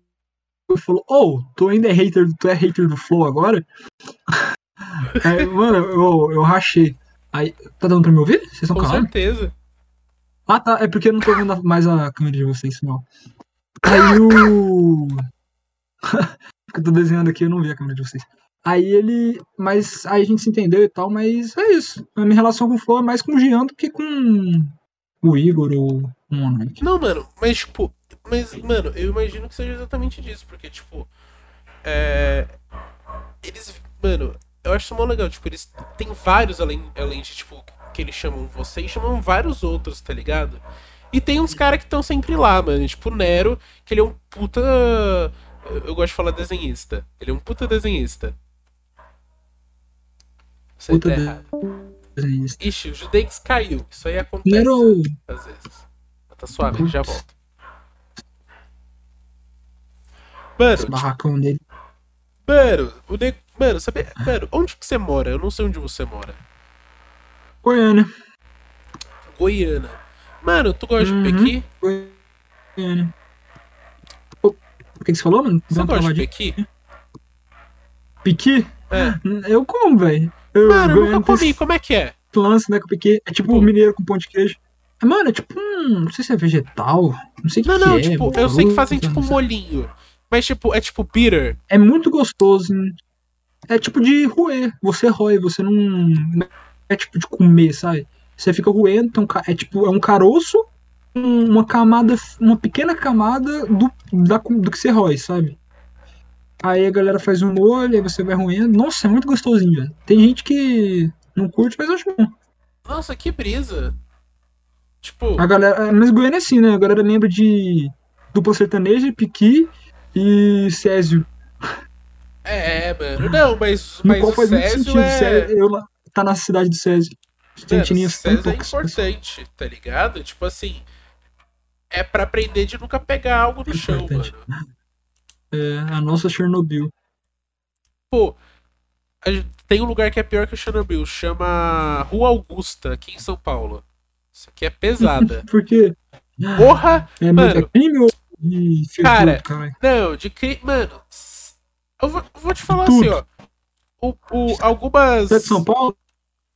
e falou: "Oh, tu ainda é hater, tu é hater do Flow agora?" Aí, mano, eu, eu rachei. Aí, tá dando pra me ouvir? Vocês estão Com calados? certeza. Ah, tá. É porque eu não tô vendo mais a câmera de vocês, não. Aí o. eu tô desenhando aqui, eu não vi a câmera de vocês. Aí ele. Mas aí a gente se entendeu e tal, mas é isso. A minha relação com o Flow é mais com o Jean do que com o Igor ou o Monark. Não, mano, mas tipo. Mas, mano, eu imagino que seja exatamente disso, porque, tipo. É. Eles. Mano, eu acho isso mó legal. Tipo, eles. Tem vários além, além de, tipo, que eles chamam você e chamam vários outros, tá ligado? E tem uns caras que estão sempre lá, mano. Tipo, o Nero, que ele é um puta. Eu gosto de falar desenhista. Ele é um puta desenhista. Você Puta tá de- errado. Desenhista. Ixi, o Judex caiu. Isso aí acontece Nero. às vezes. Mas tá suave, ele já volta. Mano, barracão dele. mano, o ne... mano, sabe, mano, onde que você mora? Eu não sei onde você mora. Goiânia. Goiânia. Mano, tu gosta Uhum. de Pequi? Goiânia. O que que você falou, mano? Você gosta de. Pequi? Piqui? É. Eu como, velho. Mano, eu nunca comi, como é que é? lance, né, com piqui. É tipo Tipo- mineiro com pão de queijo. É, Mano, é tipo um. Não sei se é vegetal. Não sei o que, Não, que não, é. tipo, eu sei que fazem tipo um não molinho. Mas tipo, é tipo bitter. É muito gostoso. hein? É tipo de roer. Você rói, você não. É tipo de comer, sabe? Você fica roendo, ca- é tipo, é um caroço, um- uma camada, uma pequena camada do, da, do que você rói, sabe? Aí a galera faz um molho, aí você vai roendo. Nossa, é muito gostosinho, velho. Tem gente que não curte, mas eu acho bom. Nossa, que brisa. Tipo, A galera. Mas Goiânia é assim, né? A galera lembra de dupla sertaneja, piqui e Césio. é, mano. Não, mas, mas qual o faz muito Césio sentido. é. Césio, eu tá na cidade do Césio. Mano, Césio é importante, tá ligado? Tipo assim. É pra aprender de nunca pegar algo no É chão, importante. mano. É, a nossa Chernobyl. Pô, tem um lugar que é pior que o Chernobyl, chama Rua Augusta, aqui em São Paulo. Isso aqui é pesada. Por quê? Porra! É, Mano. é crime ou Cara, tudo? Não, de que. Mano, eu vou, eu vou te falar Tudo. assim, ó. O, o, algumas. Você é de São Paulo?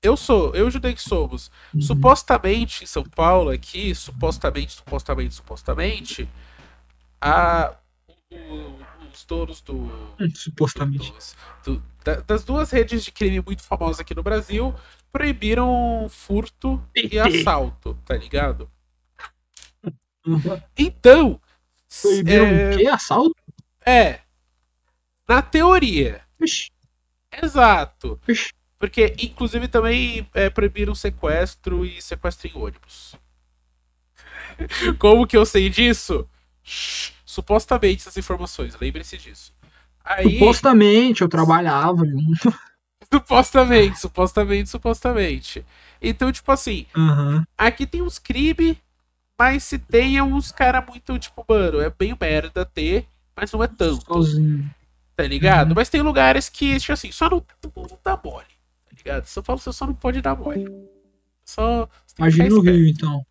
Eu sou, eu Judei que somos. Uhum. Supostamente, em São Paulo, aqui, supostamente, supostamente, supostamente, a, o- os donos do, Hum, Supostamente. dos- do- da- das duas redes de crime muito famosas aqui no Brasil proibiram furto e assalto, tá ligado? Uhum. Então, Proibiram é, quê? Assalto? é, na teoria, Ixi, exato. ixi. Porque, inclusive, também é, proibiram sequestro e sequestro em ônibus. Como que eu sei disso? Supostamente essas informações, lembre-se disso. Aí, Supostamente eu trabalhava. viu? supostamente, supostamente, supostamente. Então, tipo assim, Aham. aqui tem uns crimes, mas se tem é uns cara muito, tipo, mano, é bem merda ter, mas não é tanto. Sozinho. tá ligado? Uhum. Mas tem lugares que, tipo assim, só não, não dá mole, tá ligado? São Paulo você só não pode dar mole. Só. que Imagina no esperto. Rio, então.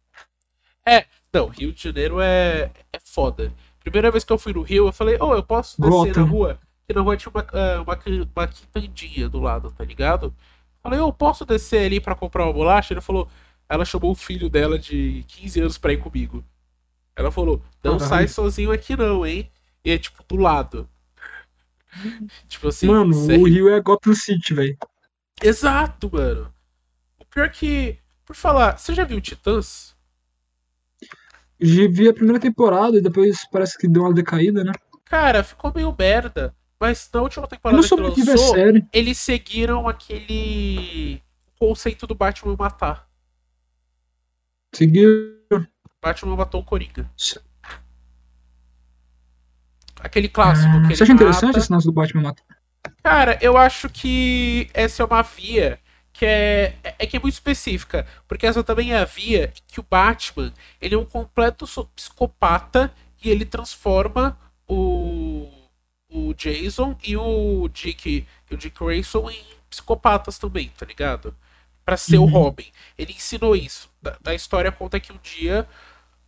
Não, Rio de Janeiro é, é foda. Primeira vez que eu fui no Rio, eu falei, ô, eu posso descer na rua? E na rua tinha uma, ah, uma, uma quitandinha do lado, tá ligado? Falei, eu posso descer ali pra comprar uma bolacha? Ele falou, ela chamou o filho dela de 15 anos pra ir comigo. Ela falou, não sai sozinho aqui não, hein? E é tipo, do lado. tipo assim, Mano, sério. o Rio é Gotham City, velho. Exato, mano. O pior que. Por falar, você já viu Titãs? Já vi a primeira temporada e depois parece que deu uma decaída, né? Cara, ficou meio merda. Mas na última temporada não que lançou, eles seguiram aquele conceito do Batman matar. Seguiu. Batman matou o Coringa. Isso. Aquele clássico Ah, que Você acha interessante mata. esse lance do Batman matar? Cara, eu acho que essa é uma via que é, é que é muito específica, porque essa também é a via que o Batman, ele é um completo psicopata e ele transforma o, o Jason e o Dick, o Dick Grayson em psicopatas também, tá ligado? Pra ser o Uhum. Robin. Ele ensinou isso. Da, da história conta que um dia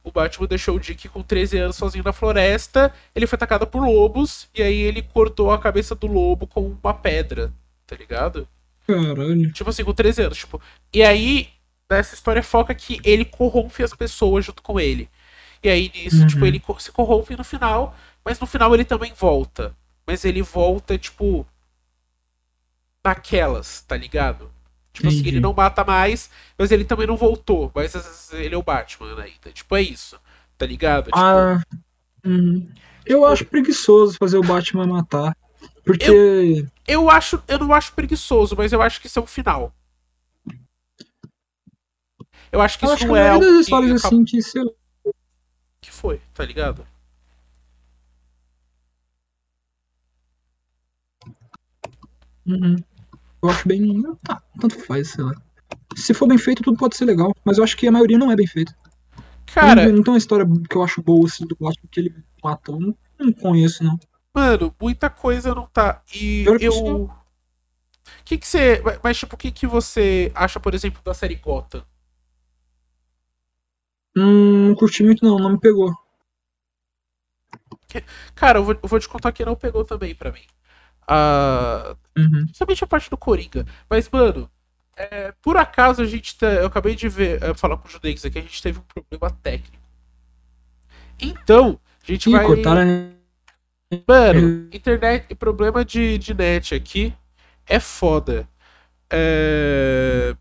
o Batman deixou o Dick com 13 anos sozinho na floresta, ele foi atacado por lobos, e aí ele cortou a cabeça do lobo com uma pedra, tá ligado? Caralho. Tipo assim, com 13 anos, tipo. E aí, nessa história foca que ele corrompe as pessoas junto com ele. E aí nisso, Uhum. tipo, ele se corrompe no final, mas no final ele também volta. Mas ele volta, tipo. naquelas, tá ligado? Tipo assim, Entendi. ele não mata mais, mas ele também não voltou. Mas às vezes ele é o Batman ainda. Tipo, é isso. Tá ligado? Tipo, Ah, hum, eu acho preguiçoso fazer o Batman matar. Porque. eu acho. Eu não acho preguiçoso, mas eu acho que isso é um final. Eu acho que Eu isso acho que não a é algo das que, acabou- assim que, sei lá, que foi, tá ligado? uhum. Eu acho bem. Tá, tanto faz, sei lá. Se for bem feito, tudo pode ser legal. Mas eu acho que a maioria não é bem feita. Cara, não, não tem uma história que eu acho boa assim do Batman que ele matou. Não, não conheço, não. mano, muita coisa não tá. E eu. O que que você. mas- tipo, o que que você acha, por exemplo, da série Gotham? Hum, não curti muito, não. Não me pegou. Cara, eu vou, eu vou te contar que não pegou também pra mim. Ah, Uhum. Principalmente a parte do Coringa. Mas, mano, é, por acaso a gente. tá- eu acabei de ver, é, falar com o Judex aqui, a gente teve um problema técnico. Então, a gente Ih, vai. cortaram. Mano, internet, problema de, de net aqui é foda. É...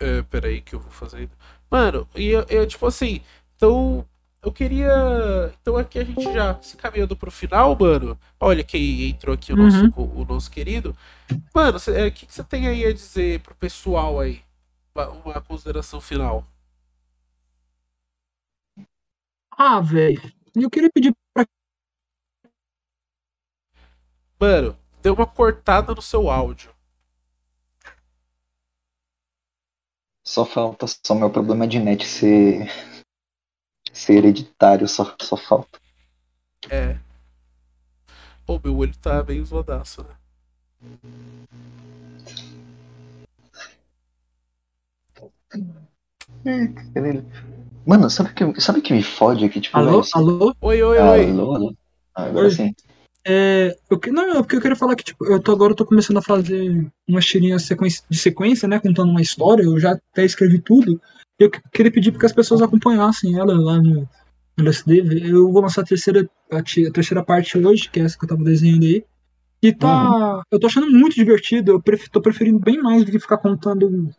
é. Peraí que eu vou fazer. Mano, e eu, eu, tipo assim, então eu queria. Então aqui a gente já se caminhando pro final, mano. Olha quem entrou aqui, o nosso, o nosso querido. Mano, é, o que, que você tem aí a dizer pro pessoal aí? Uma, uma consideração final. Ah, velho. Eu queria pedir pra. Mano, deu uma cortada no seu áudio. Só falta, só meu problema de net ser, ser hereditário, só, só falta. É. Ô, meu olho tá meio zoadaço, né? Mano, sabe o que, sabe o que me fode aqui? Tipo, Alô? velho, Alô? Oi, oi, oi. Alô, alô? Ah, agora Oi. sim. É, eu, que- não, é porque eu queria falar que, tipo, eu tô, agora eu tô começando a fazer umas tirinhas sequência, de sequência, né, contando uma história, eu já até escrevi tudo, eu que- queria pedir para que as pessoas acompanhassem ela lá no, LSD, eu vou lançar a terceira, a, a terceira parte hoje, que é essa que eu tava desenhando aí, e tá, eu tô achando muito divertido, eu pref, tô preferindo bem mais do que ficar contando,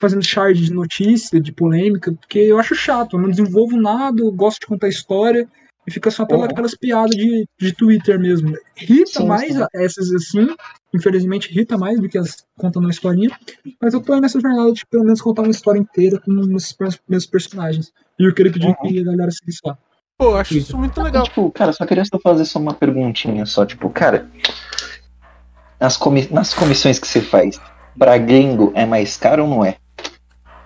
fazendo charge de notícia, de polêmica, porque eu acho chato, eu não desenvolvo nada, eu gosto de contar história, e fica só pela, aquelas piadas de, de Twitter mesmo. Irrita Sim, mais sim. essas assim, infelizmente irrita mais do que as contando uma historinha, mas eu tô nessa jornada de pelo menos contar uma história inteira com pers- meus personagens. E eu queria pedir Uhum. que a galera seguisse lá. Pô, acho isso muito legal. Tipo, cara, só queria só fazer só uma perguntinha só, tipo, cara, nas, comi nas comissões que você faz, pra gringo é mais caro ou não é?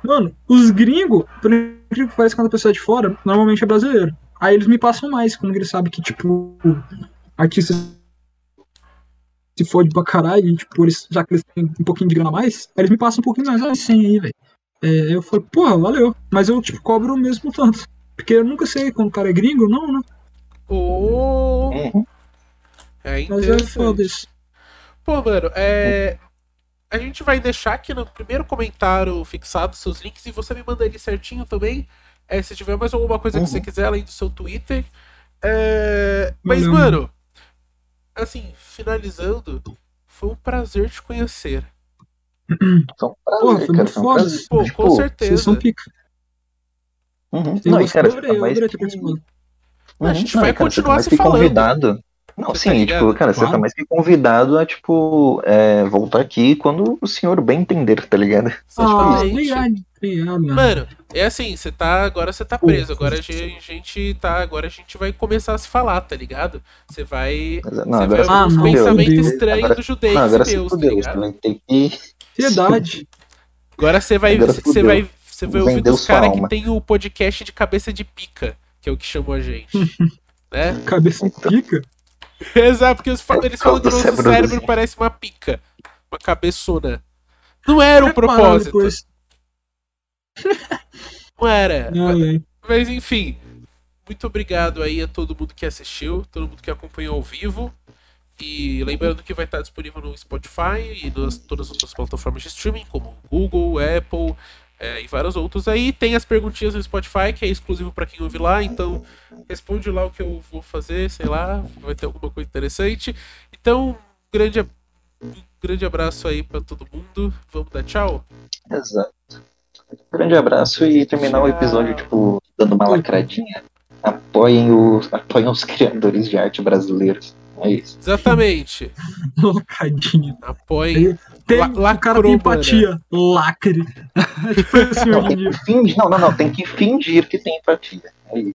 Mano, os gringos, por incrível que pareça, quando a pessoa é de fora, normalmente é brasileiro. Aí eles me passam mais, como eles sabem que, tipo, artista se fode pra caralho, e, tipo, eles, já que eles têm um pouquinho de grana a mais, aí eles me passam um pouquinho mais, ah, 100 aí, velho. É, eu falo, porra, valeu. Mas eu, tipo, cobro o mesmo tanto. Porque eu nunca sei quando o cara é gringo, não, né? Ô, Uhum. é Mas é foda isso. Pô, mano, é. A gente vai deixar aqui no primeiro comentário fixado seus links e você me manda ali certinho também. É, se tiver mais alguma coisa que Uhum. você quiser além do seu Twitter. É, Mas, mano, assim, finalizando, foi um prazer te conhecer. Um prazer, Porra, foi cara, foda. prazer. Pô, Tipo, com Vocês certeza. são pica. Uhum. Não, e cara, adorei, eu mais ter que- participado. A gente Uhum. vai cara, continuar se que falando. convidado. Não, Você sim, tá tipo, cara, você tá mais que convidado a, tipo, é, voltar aqui quando o senhor bem entender, tá ligado? Ah, obrigado, obrigado, mano. Mano, é assim, você tá. Agora você tá preso. Agora a gente, a gente tá. Agora a gente vai começar a se falar, tá ligado? Você vai. Não, você agora vai Ah, ouvir os não, pensamentos fudeu. estranhos Agora- do judeu Não, agora e você meus, tá ligado? Piedade. Agora você vai. Você vai. Você vai ouvir dos caras que tem o podcast de cabeça de pica, que é o que chamou a gente. né? Cabeça pica. Exato, porque eles falam, eles falam que o nosso Cérebro parece uma pica. Uma cabeçona. Não era o propósito. depois. Não era. Não, velho. Mas enfim, muito obrigado aí a todo mundo que assistiu, todo mundo que acompanhou ao vivo. E lembrando que vai estar disponível no Spotify e nas todas as outras plataformas de streaming, como Google, Apple, é, e vários outros aí. Tem as perguntinhas no Spotify, que é exclusivo para quem ouve lá, então responde lá o que eu vou fazer, sei lá, vai ter alguma coisa interessante. Então, grande, um grande abraço aí para todo mundo. Vamos dar tchau? Exato. Grande abraço e terminar o episódio, tipo, dando uma lacradinha. Apoiem, o, apoiem os criadores de arte brasileiros. É isso. Exatamente. Locadinho. Apoiem. Tem, La- o cara tem empatia. Lacre. tipo assim, Não, tem que fingir, não, não, não, tem que fingir que tem empatia. É isso.